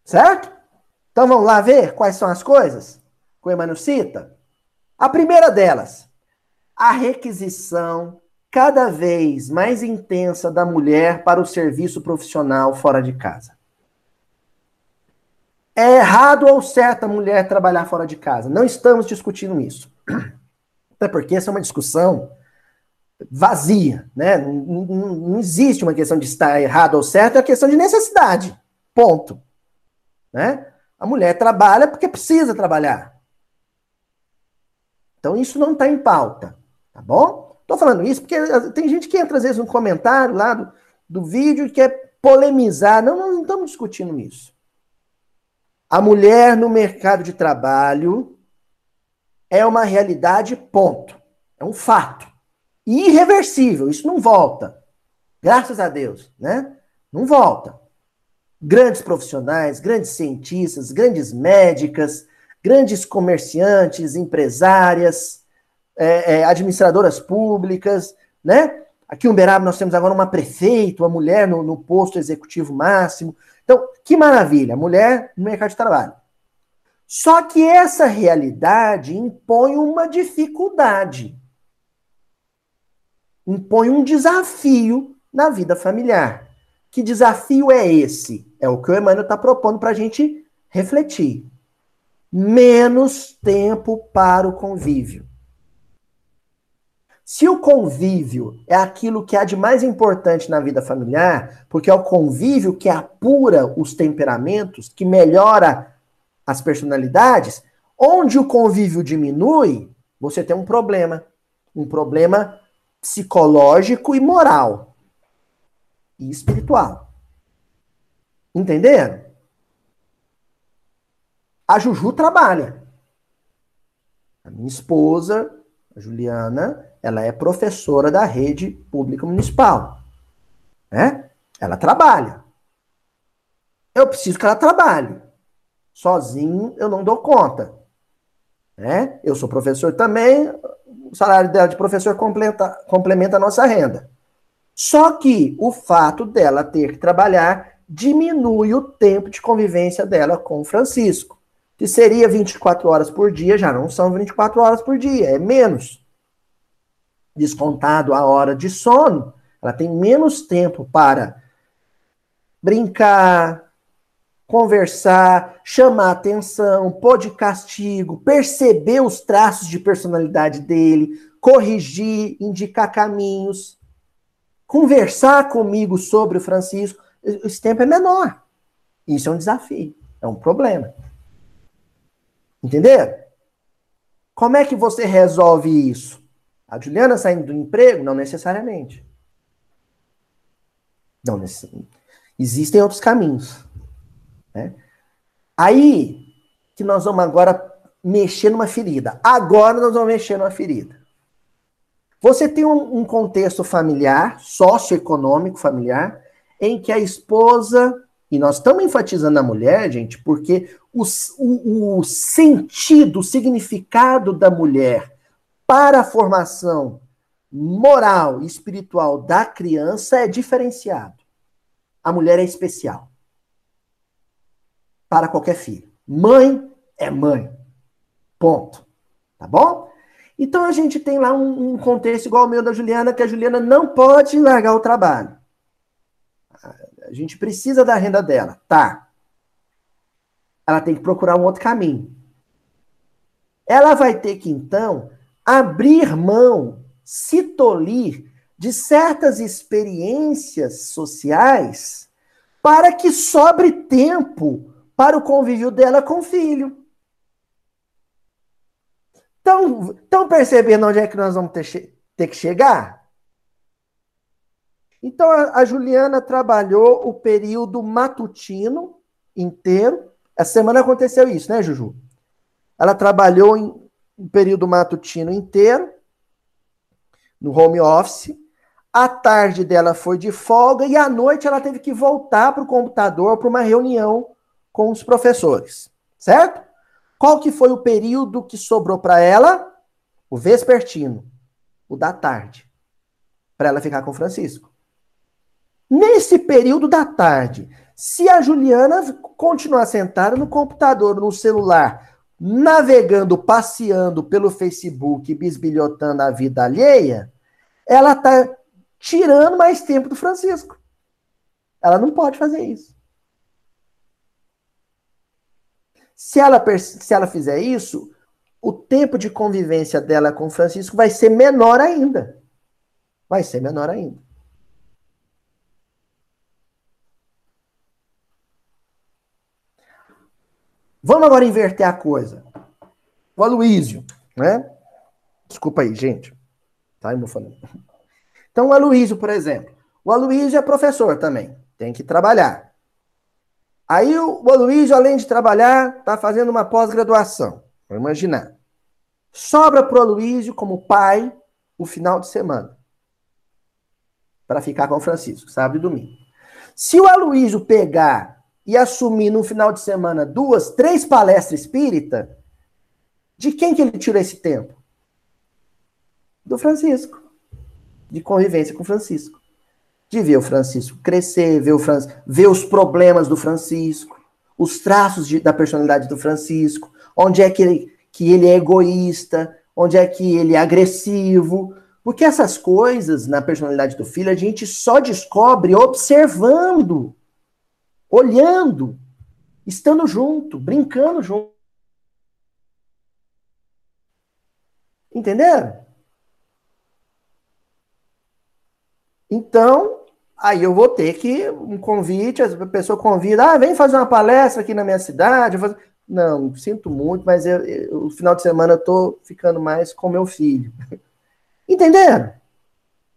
Certo? Então vamos lá ver quais são as coisas que o Emmanuel cita. A primeira delas, a requisição cada vez mais intensa da mulher para o serviço profissional fora de casa. É errado ou certo a mulher trabalhar fora de casa? Não estamos discutindo isso. Até porque essa é uma discussão vazia, né? Não, não, não, existe uma questão de estar errado ou certo, é uma questão de necessidade. Ponto. Né? A mulher trabalha porque precisa trabalhar. Então isso não está em pauta, tá bom? Estou falando isso porque tem gente que entra às vezes no comentário lá do, do vídeo e quer polemizar. Não, nós não estamos discutindo isso. A mulher no mercado de trabalho é uma realidade, ponto. É um fato. Irreversível, isso não volta. Graças a Deus, né? Não volta. Grandes profissionais, grandes cientistas, grandes médicas, grandes comerciantes, empresárias, é, é, administradoras públicas, né? Aqui em Uberaba nós temos agora uma prefeita, uma mulher no, no posto executivo máximo. Então, que maravilha, mulher no mercado de trabalho. Só que essa realidade impõe uma dificuldade, impõe um desafio na vida familiar. Que desafio é esse? É o que o Emmanuel está propondo para a gente refletir. Menos tempo para o convívio. Se o convívio é aquilo que há de mais importante na vida familiar, porque é o convívio que apura os temperamentos, que melhora as personalidades, onde o convívio diminui, você tem um problema. Um problema psicológico e moral. E espiritual. Entenderam? A Juju trabalha. A minha esposa, a Juliana, ela é professora da rede pública municipal. Né? Ela trabalha. Eu preciso que ela trabalhe. Sozinho eu não dou conta. Né? Eu sou professor também, o salário dela de professor complementa, complementa a nossa renda. Só que o fato dela ter que trabalhar diminui o tempo de convivência dela com o Francisco. Que seria 24 horas por dia, já não são 24 horas por dia, é menos descontado a hora de sono, ela tem menos tempo para brincar, conversar, chamar atenção, pôr de castigo, perceber os traços de personalidade dele, corrigir, indicar caminhos, conversar comigo sobre o Francisco. Esse tempo é menor. Isso é um desafio, é um problema. Entenderam? Como é que você resolve isso? A Juliana saindo do emprego? Não necessariamente. Não necessariamente. Existem outros caminhos. Né? Aí que nós vamos agora mexer numa ferida. Agora nós vamos mexer numa ferida. Você tem um, um contexto familiar, socioeconômico familiar, em que a esposa, e nós estamos enfatizando a mulher, gente, porque o, o, o sentido, o significado da mulher para a formação moral e espiritual da criança é diferenciado. A mulher é especial para qualquer filho. Mãe é mãe. Ponto. Tá bom? Então a gente tem lá um, um contexto igual ao meu da Juliana, que a Juliana não pode largar o trabalho. A gente precisa da renda dela. Tá. Ela tem que procurar um outro caminho. Ela vai ter que, então, abrir mão, se tolir de certas experiências sociais para que sobre tempo para o convívio dela com o filho. Estão percebendo onde é que nós vamos ter, ter que chegar? Então, a, Juliana trabalhou o período matutino inteiro. Essa semana aconteceu isso, né, Juju? Ela trabalhou em o período matutino inteiro, no home office. A tarde dela foi de folga e à noite ela teve que voltar para o computador para uma reunião com os professores, certo? Qual que foi o período que sobrou para ela? O vespertino, o da tarde, para ela ficar com o Francisco. Nesse período da tarde, se a Juliana continuar sentada no computador, no celular, navegando, passeando pelo Facebook, bisbilhotando a vida alheia, ela está tirando mais tempo do Francisco. Ela não pode fazer isso. Se ela, se ela fizer isso, o tempo de convivência dela com o Francisco vai ser menor ainda. Vai ser menor ainda. Vamos agora inverter a coisa. O Aloísio, né? Desculpa aí, gente. Tá, eu falando. Então, o Aloísio, por exemplo. O Aloísio é professor também. Tem que trabalhar. Aí o Aloysio, além de trabalhar, está fazendo uma pós-graduação. Vou imaginar. Sobra para o Aloysio, como pai, o final de semana. Para ficar com o Francisco, sábado e domingo. Se o Aloysio pegar e assumir no final de semana duas, três palestras espírita, de quem que ele tirou esse tempo? Do Francisco. De convivência com Francisco. De ver o Francisco crescer, ver, o Fran... ver os problemas do Francisco, os traços de, da personalidade do Francisco, onde é que ele, que ele é egoísta, onde é que ele é agressivo. Porque essas coisas na personalidade do filho a gente só descobre observando, olhando, estando junto, brincando junto. Entenderam? Então, aí eu vou ter que um convite, a pessoa convida, ah, vem fazer uma palestra aqui na minha cidade. Não, sinto muito, mas eu, eu, o final de semana eu tô ficando mais com meu filho. Entenderam?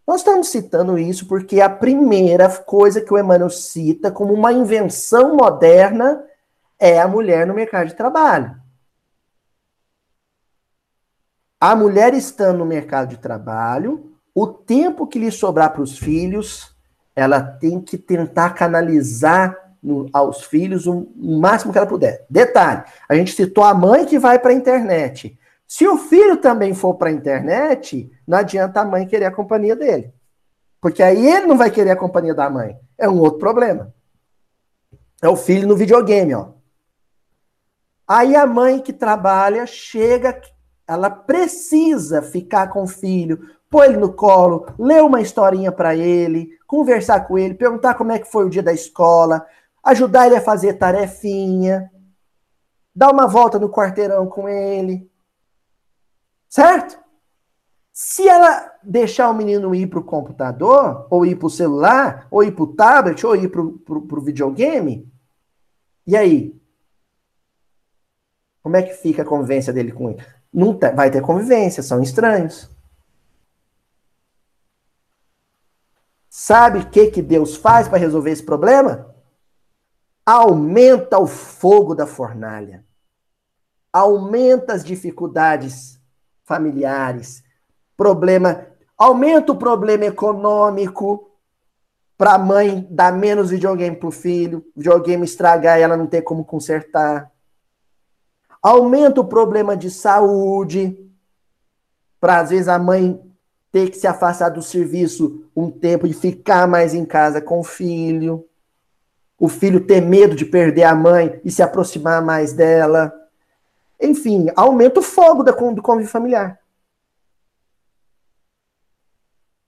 Nós estamos citando isso porque é a primeira coisa que o Emmanuel cita como uma invenção moderna é a mulher no mercado de trabalho. A mulher estando no mercado de trabalho, o tempo que lhe sobrar para os filhos, ela tem que tentar canalizar no, aos filhos o, o, máximo que ela puder. Detalhe: a gente citou a mãe que vai para a internet. Se o filho também for para a internet, não adianta a mãe querer a companhia dele. Porque aí ele não vai querer a companhia da mãe. É um outro problema. É o filho no videogame, ó. Aí a mãe que trabalha chega ela precisa ficar com o filho, pôr ele no colo, ler uma historinha para ele, conversar com ele, perguntar como é que foi o dia da escola, ajudar ele a fazer tarefinha, dar uma volta no quarteirão com ele. Certo? Se ela deixar o menino ir para o computador, ou ir para o celular, ou ir para o tablet, ou ir para o videogame, e aí? Como é que fica a convivência dele com ele? não vai ter convivência, são estranhos. Sabe o que, que Deus faz para resolver esse problema? Aumenta o fogo da fornalha. Aumenta as dificuldades familiares. Problema, aumenta o problema econômico para a mãe dar menos videogame para o filho, videogame estragar e ela não ter como consertar aumenta o problema de saúde, para às vezes a mãe ter que se afastar do serviço um tempo e ficar mais em casa com o filho, o filho ter medo de perder a mãe e se aproximar mais dela. Enfim, aumenta o fogo do convívio familiar.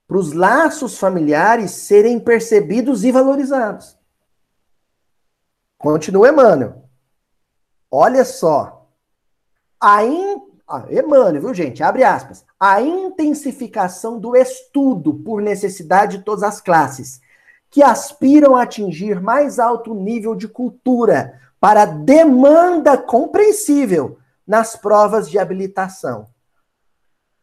Para os laços familiares serem percebidos e valorizados. Continua Emmanuel. Olha só, a in... ah, Emmanuel, viu, gente? Abre aspas. A intensificação do estudo por necessidade de todas as classes, que aspiram a atingir mais alto nível de cultura para demanda compreensível nas provas de habilitação.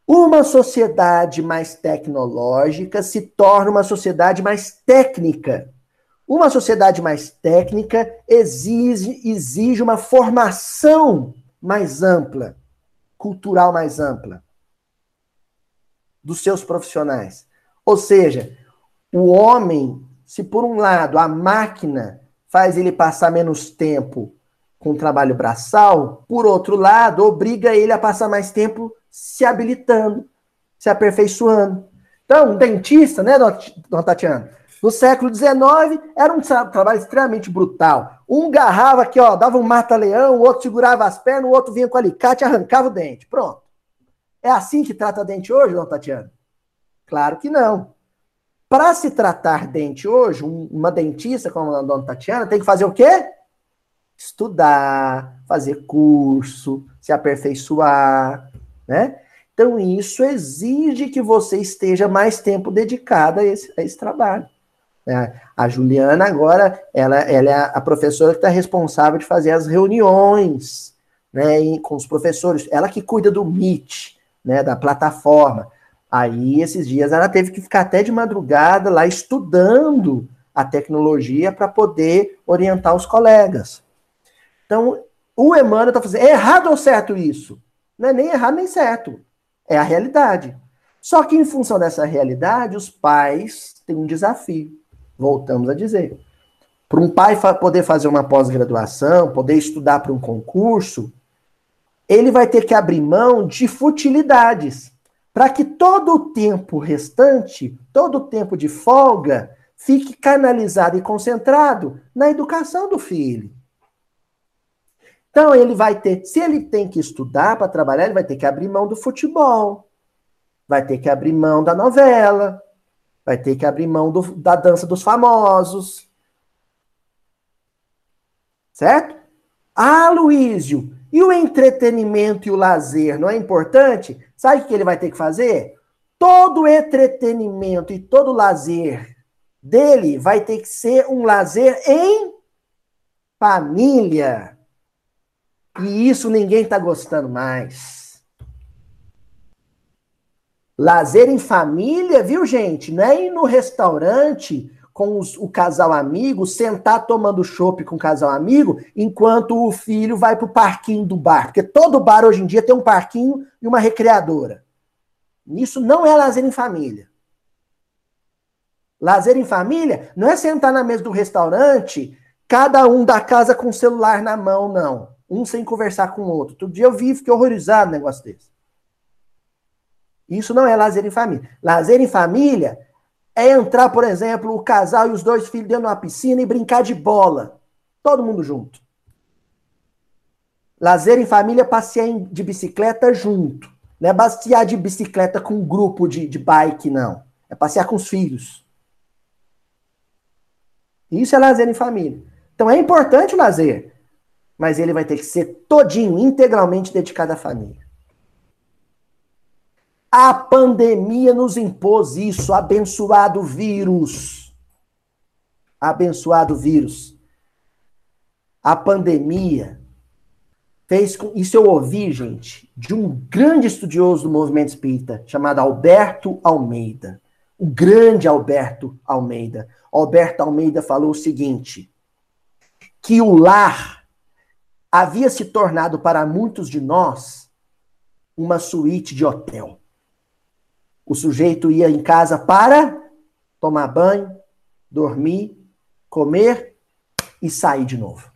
Uma sociedade mais tecnológica se torna uma sociedade mais técnica. Uma sociedade mais técnica exige, exige uma formação mais ampla, cultural mais ampla dos seus profissionais. Ou seja, o homem, se por um lado a máquina faz ele passar menos tempo com trabalho braçal, por outro lado, obriga ele a passar mais tempo se habilitando, se aperfeiçoando. Então, um dentista, né, dona Tatiana? No século XIX, era um trabalho extremamente brutal. Um garrava aqui, ó, dava um mata-leão, o outro segurava as pernas, o outro vinha com alicate e arrancava o dente. Pronto. É assim que trata dente hoje, dona Tatiana? Claro que não. Para se tratar dente hoje, uma dentista como a dona Tatiana tem que fazer o quê? Estudar, fazer curso, se aperfeiçoar, né? Então, isso exige que você esteja mais tempo dedicado a esse, a esse trabalho. É, a Juliana agora, ela, ela é a professora que está responsável de fazer as reuniões né, com os professores. Ela que cuida do Meet, né, da plataforma. Aí, esses dias, ela teve que ficar até de madrugada lá estudando a tecnologia para poder orientar os colegas. Então, o Emmanuel está fazendo, é errado ou certo isso? Não é nem errado nem certo. É a realidade. Só que em função dessa realidade, os pais têm um desafio. Voltamos a dizer. Para um pai poder fazer uma pós-graduação, poder estudar para um concurso, ele vai ter que abrir mão de futilidades, para que todo o tempo restante, todo o tempo de folga, fique canalizado e concentrado na educação do filho. Então ele vai ter, se ele tem que estudar para trabalhar, ele vai ter que abrir mão do futebol, vai ter que abrir mão da novela, vai ter que abrir mão do, da dança dos famosos. Certo? Ah, Luísio, e o entretenimento e o lazer não é importante? Sabe o que ele vai ter que fazer? Todo entretenimento e todo lazer dele vai ter que ser um lazer em família. E isso ninguém está gostando mais. Lazer em família, viu, gente? Não é ir no restaurante com os, o casal amigo, sentar tomando chopp com o casal amigo, enquanto o filho vai para o parquinho do bar. Porque todo bar hoje em dia tem um parquinho e uma recreadora. Isso não é lazer em família. Lazer em família não é sentar na mesa do restaurante, cada um da casa com o celular na mão, não. Um sem conversar com o outro. Todo dia eu vi fiquei horrorizado no negócio desse. Isso não é lazer em família. Lazer em família é entrar, por exemplo, o casal e os dois filhos dentro de uma piscina e brincar de bola. Todo mundo junto. Lazer em família, passear de bicicleta junto. Não é passear de bicicleta com um grupo de, de bike, não. É passear com os filhos. Isso é lazer em família. Então é importante o lazer, mas ele vai ter que ser todinho, integralmente dedicado à família. A pandemia nos impôs isso, abençoado vírus. Abençoado vírus. A pandemia fez com. Isso eu ouvi, gente, de um grande estudioso do movimento espírita, chamado Alberto Almeida. O grande Alberto Almeida. Alberto Almeida falou o seguinte: que o lar havia se tornado para muitos de nós uma suíte de hotel. O sujeito ia em casa para tomar banho, dormir, comer e sair de novo.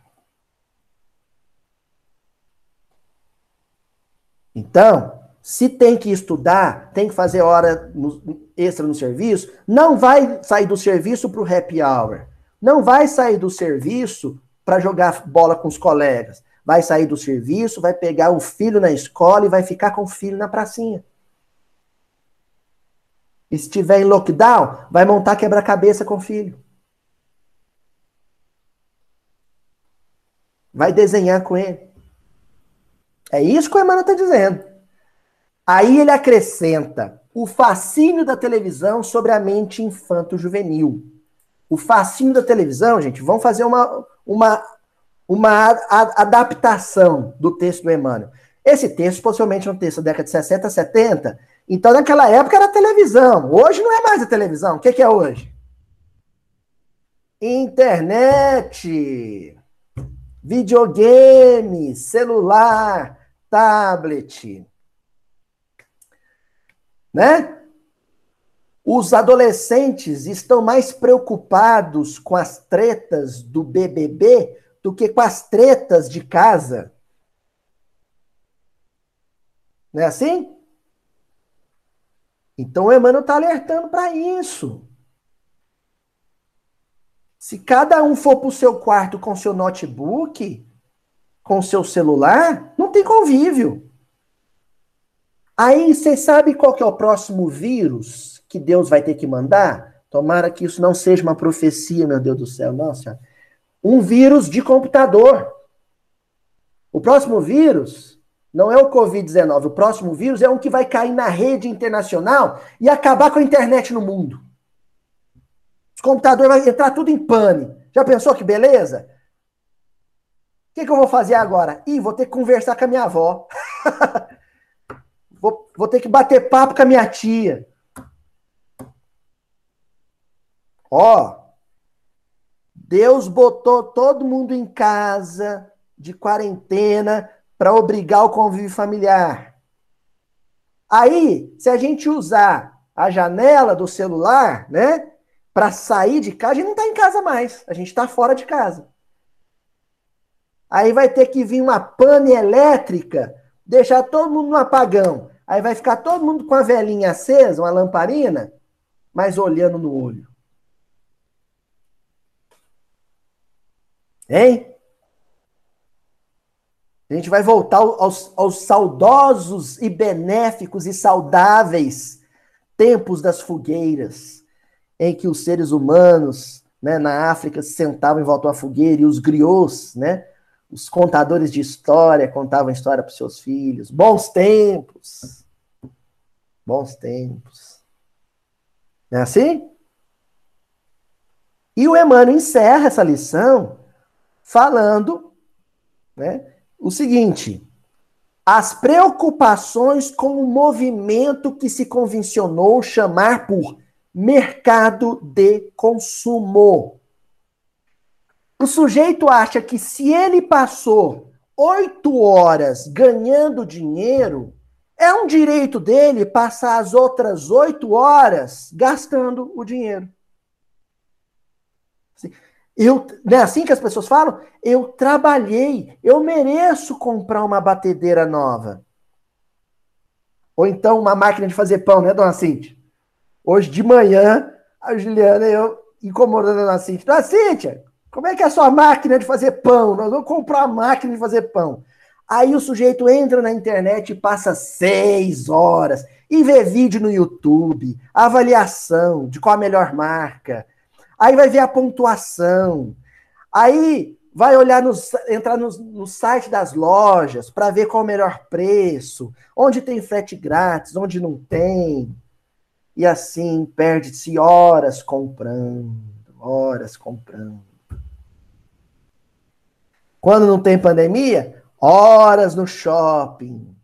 Então, se tem que estudar, tem que fazer hora no, extra no serviço, não vai sair do serviço para o happy hour. Não vai sair do serviço para jogar bola com os colegas. Vai sair do serviço, vai pegar o filho na escola e vai ficar com o filho na pracinha estiver em lockdown, vai montar quebra-cabeça com o filho. Vai desenhar com ele. É isso que o Emmanuel está dizendo. Aí ele acrescenta o fascínio da televisão sobre a mente infanto-juvenil. O fascínio da televisão, gente, vamos fazer uma, uma, uma adaptação do texto do Emmanuel. Esse texto, possivelmente é um texto da década de 60, 70, então, naquela época era televisão. Hoje não é mais a televisão. O que, que é hoje? Internet, videogame, celular, tablet. Né? Os adolescentes estão mais preocupados com as tretas do BBB do que com as tretas de casa. Não é assim? Então o Emmanuel está alertando para isso. Se cada um for para o seu quarto com seu notebook, com seu celular, não tem convívio. Aí você sabe qual que é o próximo vírus que Deus vai ter que mandar? Tomara que isso não seja uma profecia, meu Deus do céu, nossa. Um vírus de computador. O próximo vírus não é o Covid-19. O próximo vírus é um que vai cair na rede internacional e acabar com a internet no mundo. Os computadores vão entrar tudo em pane. Já pensou que beleza? O que, que, eu vou fazer agora? Ih, vou ter que conversar com a minha avó. vou, vou ter que bater papo com a minha tia. Ó, Deus botou todo mundo em casa, de quarentena, para obrigar o convívio familiar. Aí, se a gente usar a janela do celular, né, para sair de casa, a gente não está em casa mais, a gente está fora de casa. Aí vai ter que vir uma pane elétrica, deixar todo mundo no apagão. Aí vai ficar todo mundo com a velhinha acesa, uma lamparina, mas olhando no olho. Hein? A gente vai voltar aos, aos saudosos e benéficos e saudáveis tempos das fogueiras, em que os seres humanos né, na África se sentavam em volta uma fogueira e os griots, né, os contadores de história contavam história para seus filhos. Bons tempos. Bons tempos. Não é assim? E o Emmanuel encerra essa lição falando né, o seguinte: as preocupações com o movimento que se convencionou chamar por mercado de consumo. O sujeito acha que se ele passou oito horas ganhando dinheiro, é um direito dele passar as outras oito horas gastando o dinheiro. Eu, não é assim que as pessoas falam? Eu trabalhei, eu mereço comprar uma batedeira nova. Ou então uma máquina de fazer pão, né, dona Cíntia? Hoje de manhã, a Juliana e eu incomodando a dona Cíntia. Dona Cíntia, como é que é a sua máquina de fazer pão? Nós vamos comprar uma máquina de fazer pão. Aí o sujeito entra na internet e passa seis horas e vê vídeo no YouTube, avaliação de qual a melhor marca, Aí vai ver a pontuação. Aí vai olhar nos, entrar no, no site das lojas para ver qual é o melhor preço, onde tem frete grátis, onde não tem. E assim perde-se horas comprando, horas comprando. Quando não tem pandemia, horas no shopping.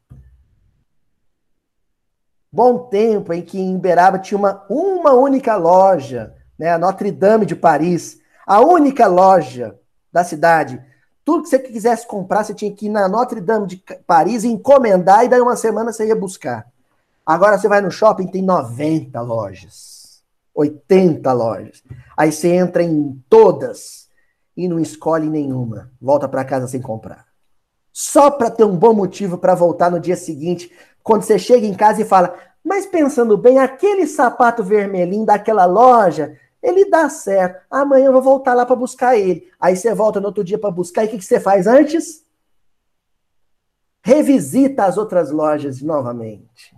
Bom tempo em que em Uberaba tinha uma, uma única loja né, a Notre Dame de Paris, a única loja da cidade. Tudo que você quisesse comprar, você tinha que ir na Notre Dame de Paris encomendar, e daí uma semana você ia buscar. Agora você vai no shopping, tem 90 lojas, 80 lojas. Aí você entra em todas e não escolhe nenhuma. Volta para casa sem comprar. Só para ter um bom motivo para voltar no dia seguinte, quando você chega em casa e fala: Mas pensando bem, aquele sapato vermelhinho daquela loja ele dá certo. Amanhã eu vou voltar lá para buscar ele. Aí você volta no outro dia para buscar. E o que, que você faz antes? Revisita as outras lojas novamente.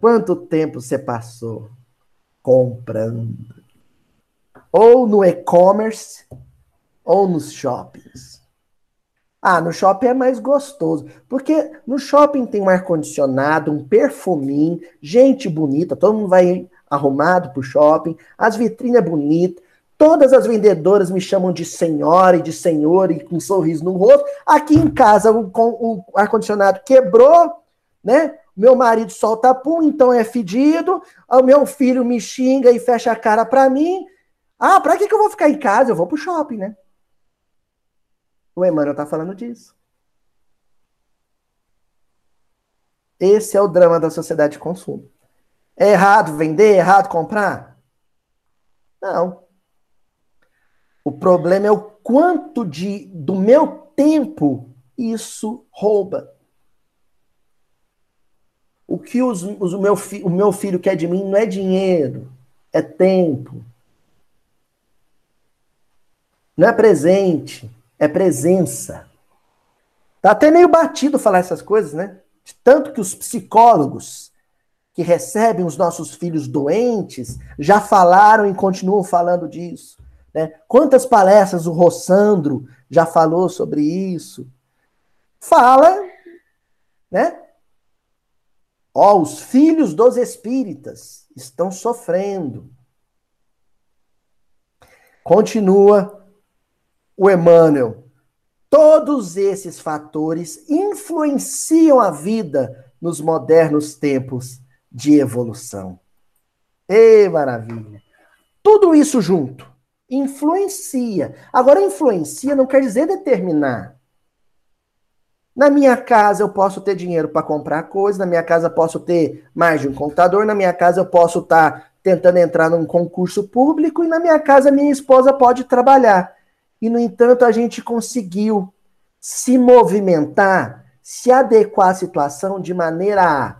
Quanto tempo você passou comprando? Ou no e-commerce, ou nos shoppings. Ah, no shopping é mais gostoso. Porque no shopping tem um ar-condicionado, um perfuminho, gente bonita, todo mundo vai arrumado para o shopping, as vitrines bonitas, todas as vendedoras me chamam de senhora e de senhor e com um sorriso no rosto. Aqui em casa o, o ar-condicionado quebrou, né? Meu marido solta pum, então é fedido. O meu filho me xinga e fecha a cara para mim. Ah, para que, que eu vou ficar em casa? Eu vou pro shopping, né? O Emmanuel tá falando disso. Esse é o drama da sociedade de consumo. É errado vender? É errado comprar? Não. O problema é o quanto de do meu tempo isso rouba. O que os, os, o, meu fi, o meu filho quer de mim não é dinheiro, é tempo. Não é presente, é presença. Tá até meio batido falar essas coisas, né? De tanto que os psicólogos que recebem os nossos filhos doentes já falaram e continuam falando disso. Né? Quantas palestras o Rossandro já falou sobre isso? Fala, né? Ó, os filhos dos espíritas estão sofrendo. Continua o Emmanuel. Todos esses fatores influenciam a vida nos modernos tempos de evolução. Ei, maravilha! Tudo isso junto, Influencia. Agora, influencia não quer dizer determinar. Na minha casa eu posso ter dinheiro para comprar coisas, na minha casa eu posso ter mais de um computador, na minha casa eu posso estar tá tentando entrar num concurso público e na minha casa minha esposa pode trabalhar. E, no entanto, a gente conseguiu se movimentar, se adequar à situação de maneira a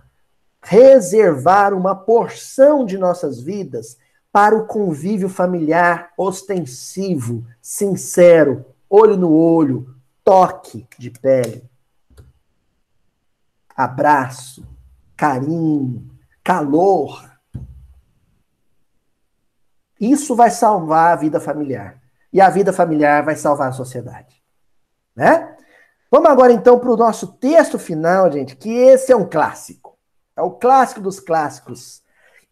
reservar uma porção de nossas vidas para o convívio familiar ostensivo, sincero, olho no olho, toque de pele, abraço, carinho, calor. Isso vai salvar a vida familiar. E a vida familiar vai salvar a sociedade. Né? Vamos agora então para o nosso texto final, gente, que esse é um clássico. É o clássico dos clássicos.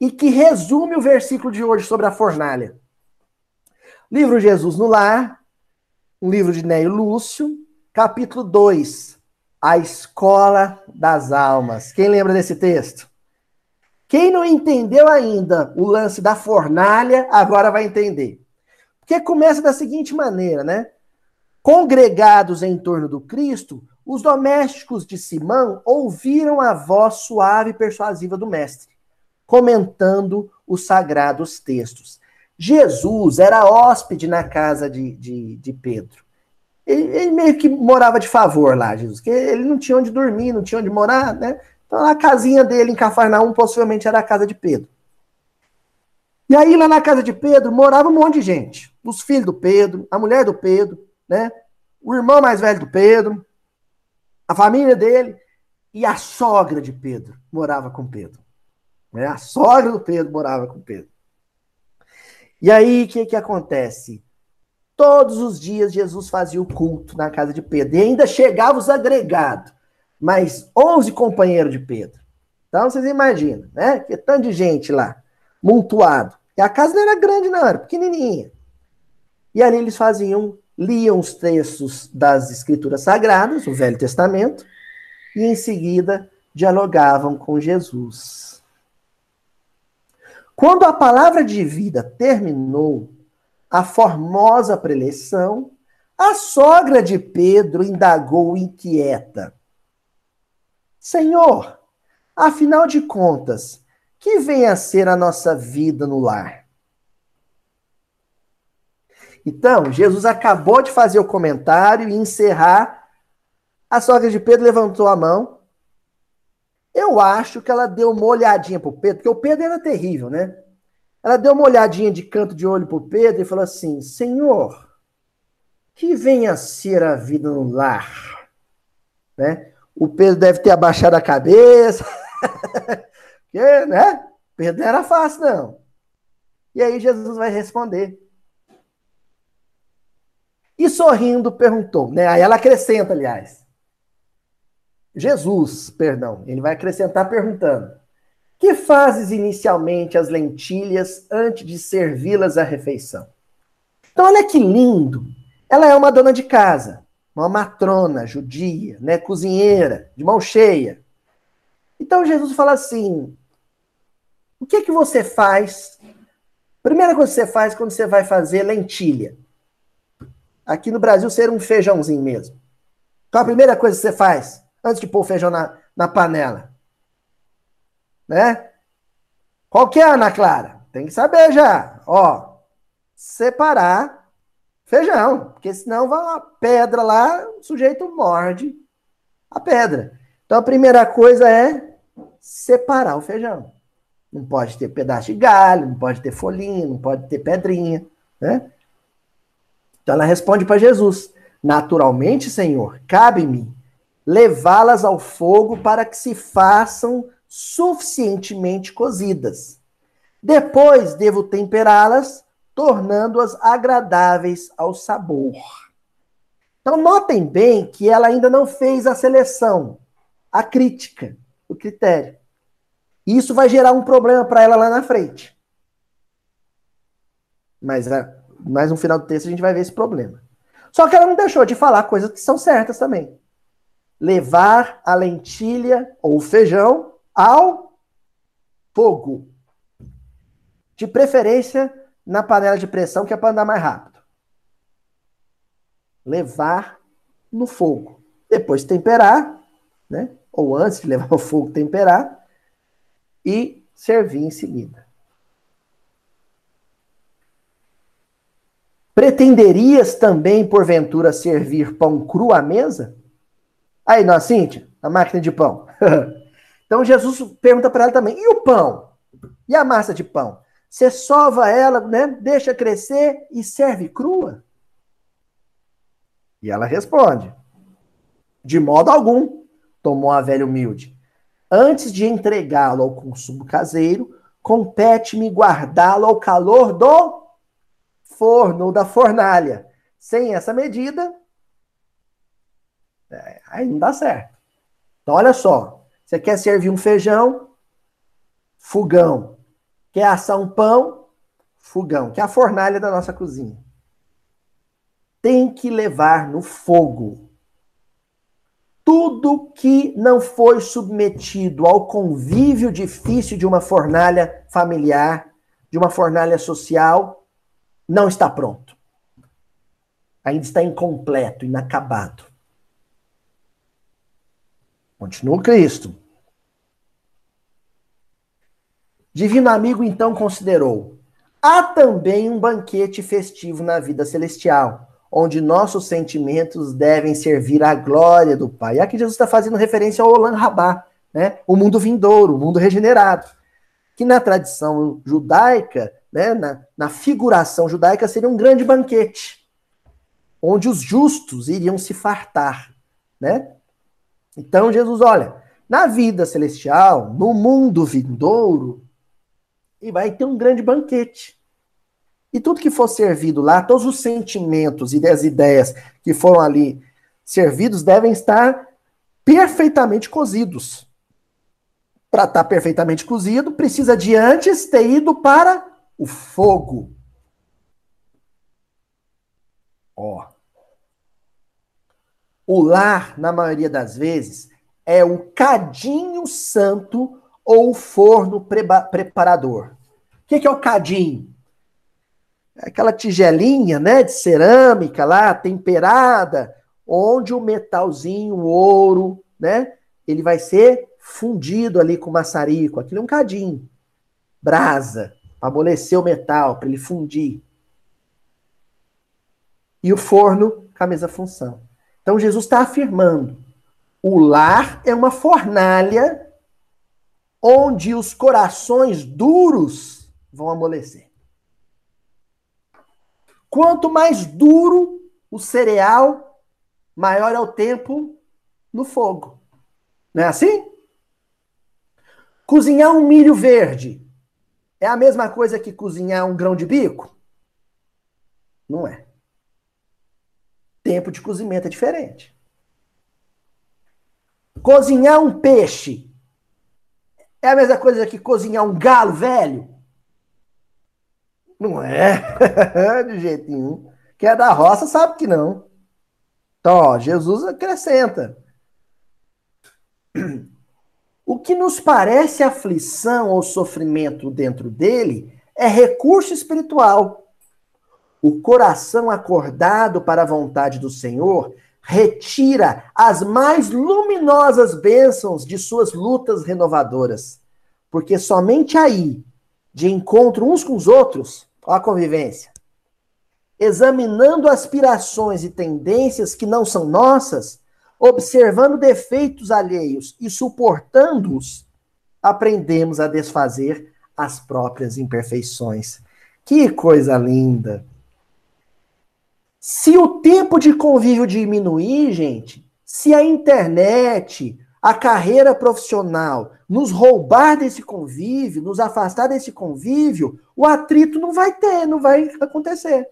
E que resume o versículo de hoje sobre a fornalha. Livro Jesus no Lar, um livro de Neio Lúcio, capítulo 2, A Escola das Almas. Quem lembra desse texto? Quem não entendeu ainda o lance da fornalha, agora vai entender. Porque começa da seguinte maneira, né? Congregados em torno do Cristo, os domésticos de Simão ouviram a voz suave e persuasiva do Mestre, comentando os sagrados textos. Jesus era hóspede na casa de, de, de Pedro. Ele, ele, meio que morava de favor lá, Jesus, porque ele não tinha onde dormir, não tinha onde morar, né? Então a casinha dele em Cafarnaum possivelmente era a casa de Pedro. E aí lá na casa de Pedro morava um monte de gente. Os filhos do Pedro, a mulher do Pedro, né? O irmão mais velho do Pedro, a família dele e a sogra de Pedro morava com Pedro. Né? A sogra do Pedro morava com Pedro. E aí, o que, que acontece? Todos os dias Jesus fazia o culto na casa de Pedro. E ainda chegava os agregados. Mais 11 companheiros de Pedro. Então, vocês imaginam, né? Que tanto de gente lá, montuado. E a casa não era grande, não, era pequenininha. E ali eles faziam liam os textos das Escrituras Sagradas, o Velho Testamento, e em seguida dialogavam com Jesus. Quando a palavra de vida terminou, a formosa preleção, a sogra de Pedro indagou inquieta: Senhor, afinal de contas, que vem a ser a nossa vida no lar? Então, Jesus acabou de fazer o comentário e encerrar. A sogra de Pedro levantou a mão. Eu acho que ela deu uma olhadinha pro Pedro, porque o Pedro era terrível, né? Ela deu uma olhadinha de canto de olho pro Pedro e falou assim: Senhor, que venha a ser a vida no lar. Né? O Pedro deve ter abaixado a cabeça. porque, né? Pedro não era fácil, não. E aí Jesus vai responder. E sorrindo perguntou, né? Aí ela acrescenta, aliás. Jesus, perdão, ele vai acrescentar perguntando: Que fazes inicialmente as lentilhas antes de servi-las à refeição? Então, olha que lindo. Ela é uma dona de casa, uma matrona judia, né, cozinheira, de mão cheia. Então Jesus fala assim: O que que você faz? Primeira coisa que você faz quando você vai fazer lentilha aqui no Brasil ser um feijãozinho mesmo. Qual a primeira coisa que você faz antes de pôr o feijão na, na panela? Né? Qual que é, Ana Clara? Tem que saber já. Ó, separar feijão, porque senão vai uma pedra lá, o sujeito morde a pedra. Então a primeira coisa é separar o feijão. Não pode ter pedaço de galho, não pode ter folhinha, não pode ter pedrinha, né? Então ela responde para Jesus: Naturalmente, Senhor, cabe-me levá-las ao fogo para que se façam suficientemente cozidas. Depois devo temperá-las, tornando-as agradáveis ao sabor. Então, notem bem que ela ainda não fez a seleção, a crítica, o critério. Isso vai gerar um problema para ela lá na frente. Mas a, mais no final do texto a gente vai ver esse problema. Só que ela não deixou de falar coisas que são certas também. Levar a lentilha ou feijão ao fogo. De preferência na panela de pressão que é para andar mais rápido. Levar no fogo. Depois temperar, né? Ou antes de levar ao fogo, temperar e servir em seguida. Pretenderias também, porventura, servir pão cru à mesa? Aí, nós, Cíntia, a máquina de pão. então Jesus pergunta para ela também: e o pão? E a massa de pão? Você sova ela, né? Deixa crescer e serve crua? E ela responde: De modo algum, tomou a velha humilde. Antes de entregá-lo ao consumo caseiro, compete-me guardá-lo ao calor do forno ou da fornalha. Sem essa medida, é, aí não dá certo. Então, olha só. Você quer servir um feijão? Fogão. Quer assar um pão? Fogão, que é a fornalha da nossa cozinha. Tem que levar no fogo. Tudo que não foi submetido ao convívio difícil de uma fornalha familiar, de uma fornalha social, não está pronto. Ainda está incompleto, inacabado. Continua Cristo. Divino amigo então considerou: há também um banquete festivo na vida celestial, onde nossos sentimentos devem servir à glória do Pai. E aqui Jesus está fazendo referência ao Olam Rabá, né? o mundo vindouro, o mundo regenerado. Que na tradição judaica né, na, na figuração judaica, seria um grande banquete, onde os justos iriam se fartar, né? Então Jesus, olha, na vida celestial, no mundo vindouro, e vai ter um grande banquete. E tudo que for servido lá, todos os sentimentos e as ideias que foram ali servidos devem estar perfeitamente cozidos. Para estar perfeitamente cozido, precisa de antes ter ido para o fogo. Ó. O lar, na maioria das vezes, é o cadinho santo ou o forno preparador. O que, que é o cadinho? É aquela tigelinha, né, de cerâmica lá, temperada, onde o metalzinho, o ouro, né, ele vai ser fundido ali com maçarico. Aquilo é um cadinho. Brasa para amolecer o metal, para ele fundir. E o forno com a mesma função. Então Jesus está afirmando: o lar é uma fornalha onde os corações duros vão amolecer. Quanto mais duro o cereal, maior é o tempo no fogo. Não é assim? Cozinhar um milho verde é a mesma coisa que cozinhar um grão de bico? Não é. Tempo de cozimento é diferente. Cozinhar um peixe é a mesma coisa que cozinhar um galo velho? Não é. de jeito nenhum. Quem é da roça sabe que não. Então, ó, Jesus acrescenta. O que nos parece aflição ou sofrimento dentro dele é recurso espiritual. O coração acordado para a vontade do Senhor retira as mais luminosas bênçãos de suas lutas renovadoras. Porque somente aí, de encontro uns com os outros, ó a convivência, examinando aspirações e tendências que não são nossas, observando defeitos alheios e suportando-os, aprendemos a desfazer as próprias imperfeições. Que coisa linda! Se o tempo de convívio diminuir, gente, se a internet, a carreira profissional nos roubar desse convívio, nos afastar desse convívio, o atrito não vai ter, não vai acontecer.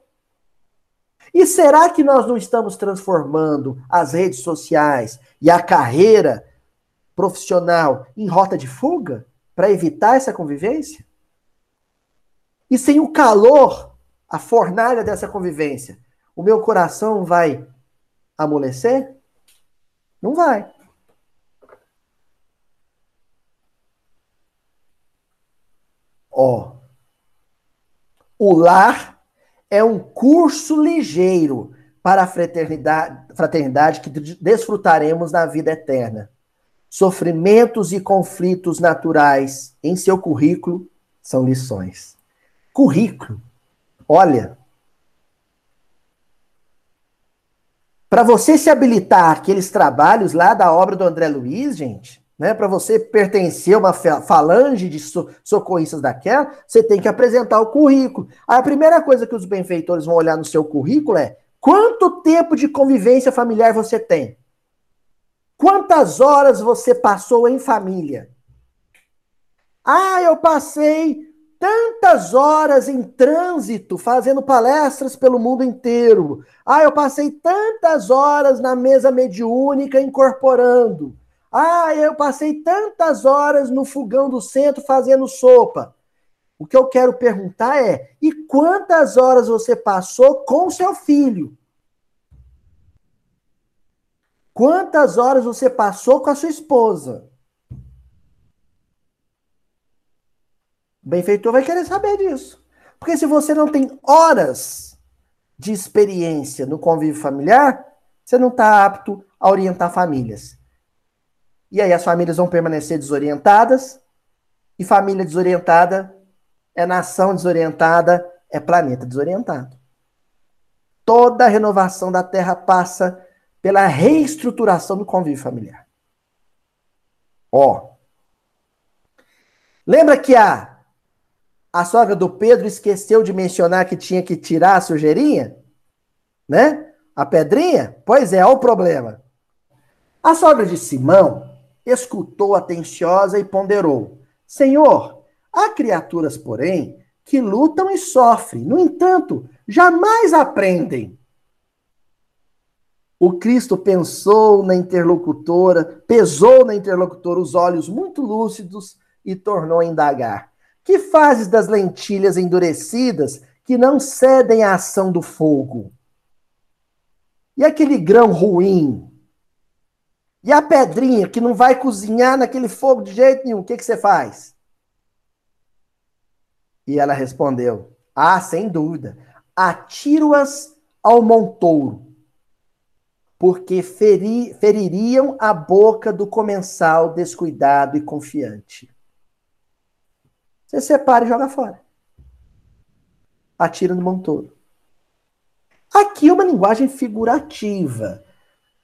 E será que nós não estamos transformando as redes sociais e a carreira profissional em rota de fuga para evitar essa convivência? E sem o calor, a fornalha dessa convivência, o meu coração vai amolecer? Não vai. Ó, O lar é um curso ligeiro para a fraternidade, fraternidade que desfrutaremos na vida eterna. Sofrimentos e conflitos naturais em seu currículo são lições. Currículo. Olha, para você se habilitar aqueles trabalhos lá da obra do André Luiz, gente, né, para você pertencer a uma falange de socorristas daquela, você tem que apresentar o currículo. a primeira coisa que os benfeitores vão olhar no seu currículo é quanto tempo de convivência familiar você tem. Quantas horas você passou em família? Ah, eu passei tantas horas em trânsito, fazendo palestras pelo mundo inteiro. Ah, eu passei tantas horas na mesa mediúnica incorporando. Ah, eu passei tantas horas no fogão do centro fazendo sopa. O que eu quero perguntar é: e quantas horas você passou com seu filho? Quantas horas você passou com a sua esposa? O benfeitor vai querer saber disso. Porque se você não tem horas de experiência no convívio familiar, você não está apto a orientar famílias. E aí as famílias vão permanecer desorientadas, e família desorientada é nação desorientada, é planeta desorientado. Toda a renovação da Terra passa pela reestruturação do convívio familiar. Ó. Lembra que a a sogra do Pedro esqueceu de mencionar que tinha que tirar a sujeirinha? Né? A pedrinha? Pois é, olha o problema. A sogra de Simão escutou atenciosa e ponderou: Senhor, há criaturas, porém, que lutam e sofrem, no entanto, jamais aprendem. O Cristo pensou na interlocutora, pesou na interlocutora os olhos muito lúcidos e tornou a indagar. Que fazes das lentilhas endurecidas que não cedem à ação do fogo? E aquele grão ruim? E a pedrinha que não vai cozinhar naquele fogo de jeito nenhum? O que, que você faz? E ela respondeu: Ah, sem dúvida. Atiro-as ao montouro, porque feri, feririam a boca do comensal descuidado e confiante. Você separa e joga fora. Atira no mão todo. Aqui é uma linguagem figurativa.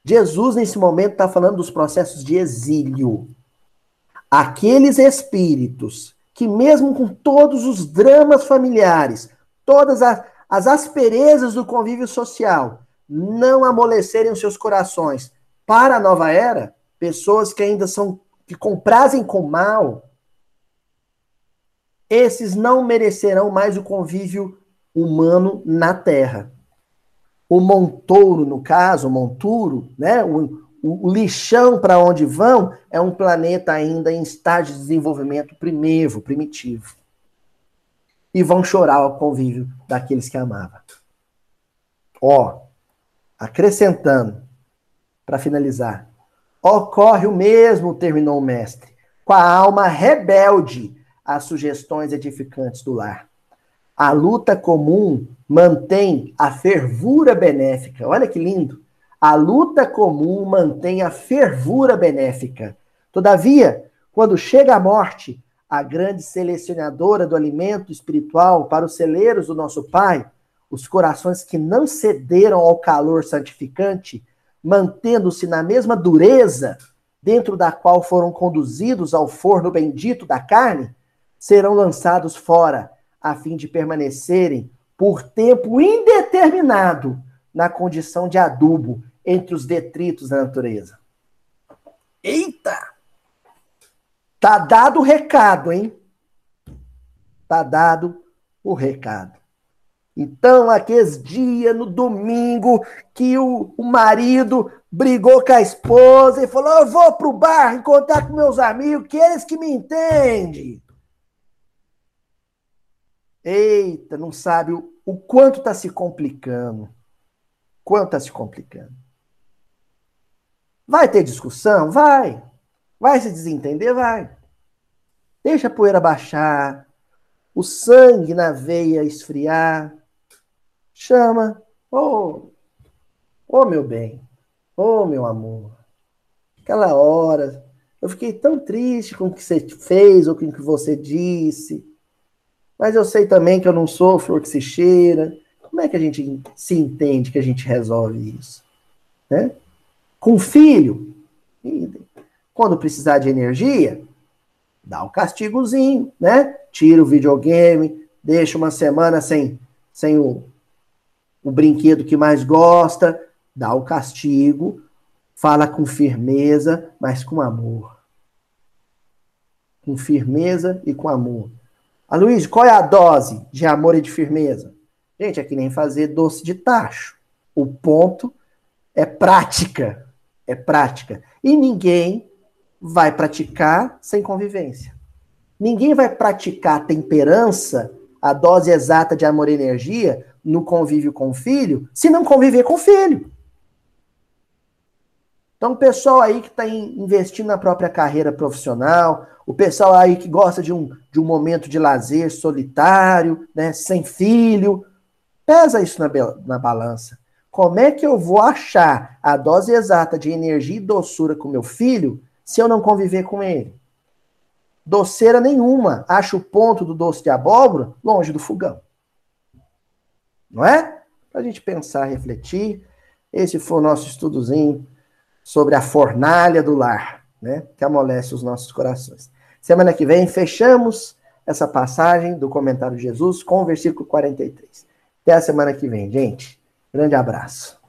Jesus, nesse momento, está falando dos processos de exílio. Aqueles espíritos que, mesmo com todos os dramas familiares, todas as, as asperezas do convívio social, não amolecerem os seus corações para a nova era, pessoas que ainda são, que comprazem com mal, esses não merecerão mais o convívio humano na Terra. O montouro, no caso, o monturo, né, o, o, lixão para onde vão, é um planeta ainda em estágio de desenvolvimento primevo, primitivo. E vão chorar o convívio daqueles que amavam. Ó, acrescentando, para finalizar, ocorre o mesmo, terminou o mestre, com a alma rebelde as sugestões edificantes do lar. A luta comum mantém a fervura benéfica. Olha que lindo. A luta comum mantém a fervura benéfica. Todavia, quando chega a morte, a grande selecionadora do alimento espiritual para os celeiros do nosso Pai, os corações que não cederam ao calor santificante, mantendo-se na mesma dureza dentro da qual foram conduzidos ao forno bendito da carne, serão lançados fora, a fim de permanecerem por tempo indeterminado na condição de adubo entre os detritos da natureza. Eita! Tá dado o recado, hein? Tá dado o recado. Então, aqueles dias no domingo que o, o marido brigou com a esposa e falou: Eu vou pro bar encontrar com meus amigos, que eles que me entendem. Eita, não sabe o, o quanto está se complicando. Quanto está se complicando. Vai ter discussão? Vai. Vai se desentender? Vai. Deixa a poeira baixar. o sangue na veia esfriar. Chama, oh, oh meu bem, oh meu amor. Aquela hora, eu fiquei tão triste com o que você fez ou com o que você disse. Mas eu sei também que eu não sou flor que se cheira. Como é que a gente se entende que a gente resolve isso? Né? Com filho, quando precisar de energia, dá o um castigozinho, né? Tira o videogame, deixa uma semana sem, sem o, o brinquedo que mais gosta, dá o castigo, fala com firmeza, mas com amor. Com firmeza e com amor. A Luiz, qual é a dose de amor e de firmeza? Gente, é que nem fazer doce de tacho. O ponto é prática. É prática. E ninguém vai praticar sem convivência. Ninguém vai praticar temperança, a dose exata de amor e energia, no convívio com o filho, se não conviver com o filho. Então, o pessoal aí que está investindo na própria carreira profissional, o pessoal aí que gosta de um, de um momento de lazer solitário, né, sem filho, pesa isso na, na balança. Como é que eu vou achar a dose exata de energia e doçura com meu filho se eu não conviver com ele? Doceira nenhuma. Acho o ponto do doce de abóbora longe do fogão. Não é? Para a gente pensar, refletir. Esse foi o nosso estudozinho sobre a fornalha do lar, né? Que amolece os nossos corações. Semana que vem fechamos essa passagem do comentário de Jesus com o versículo 43. Até a semana que vem, gente. Grande abraço.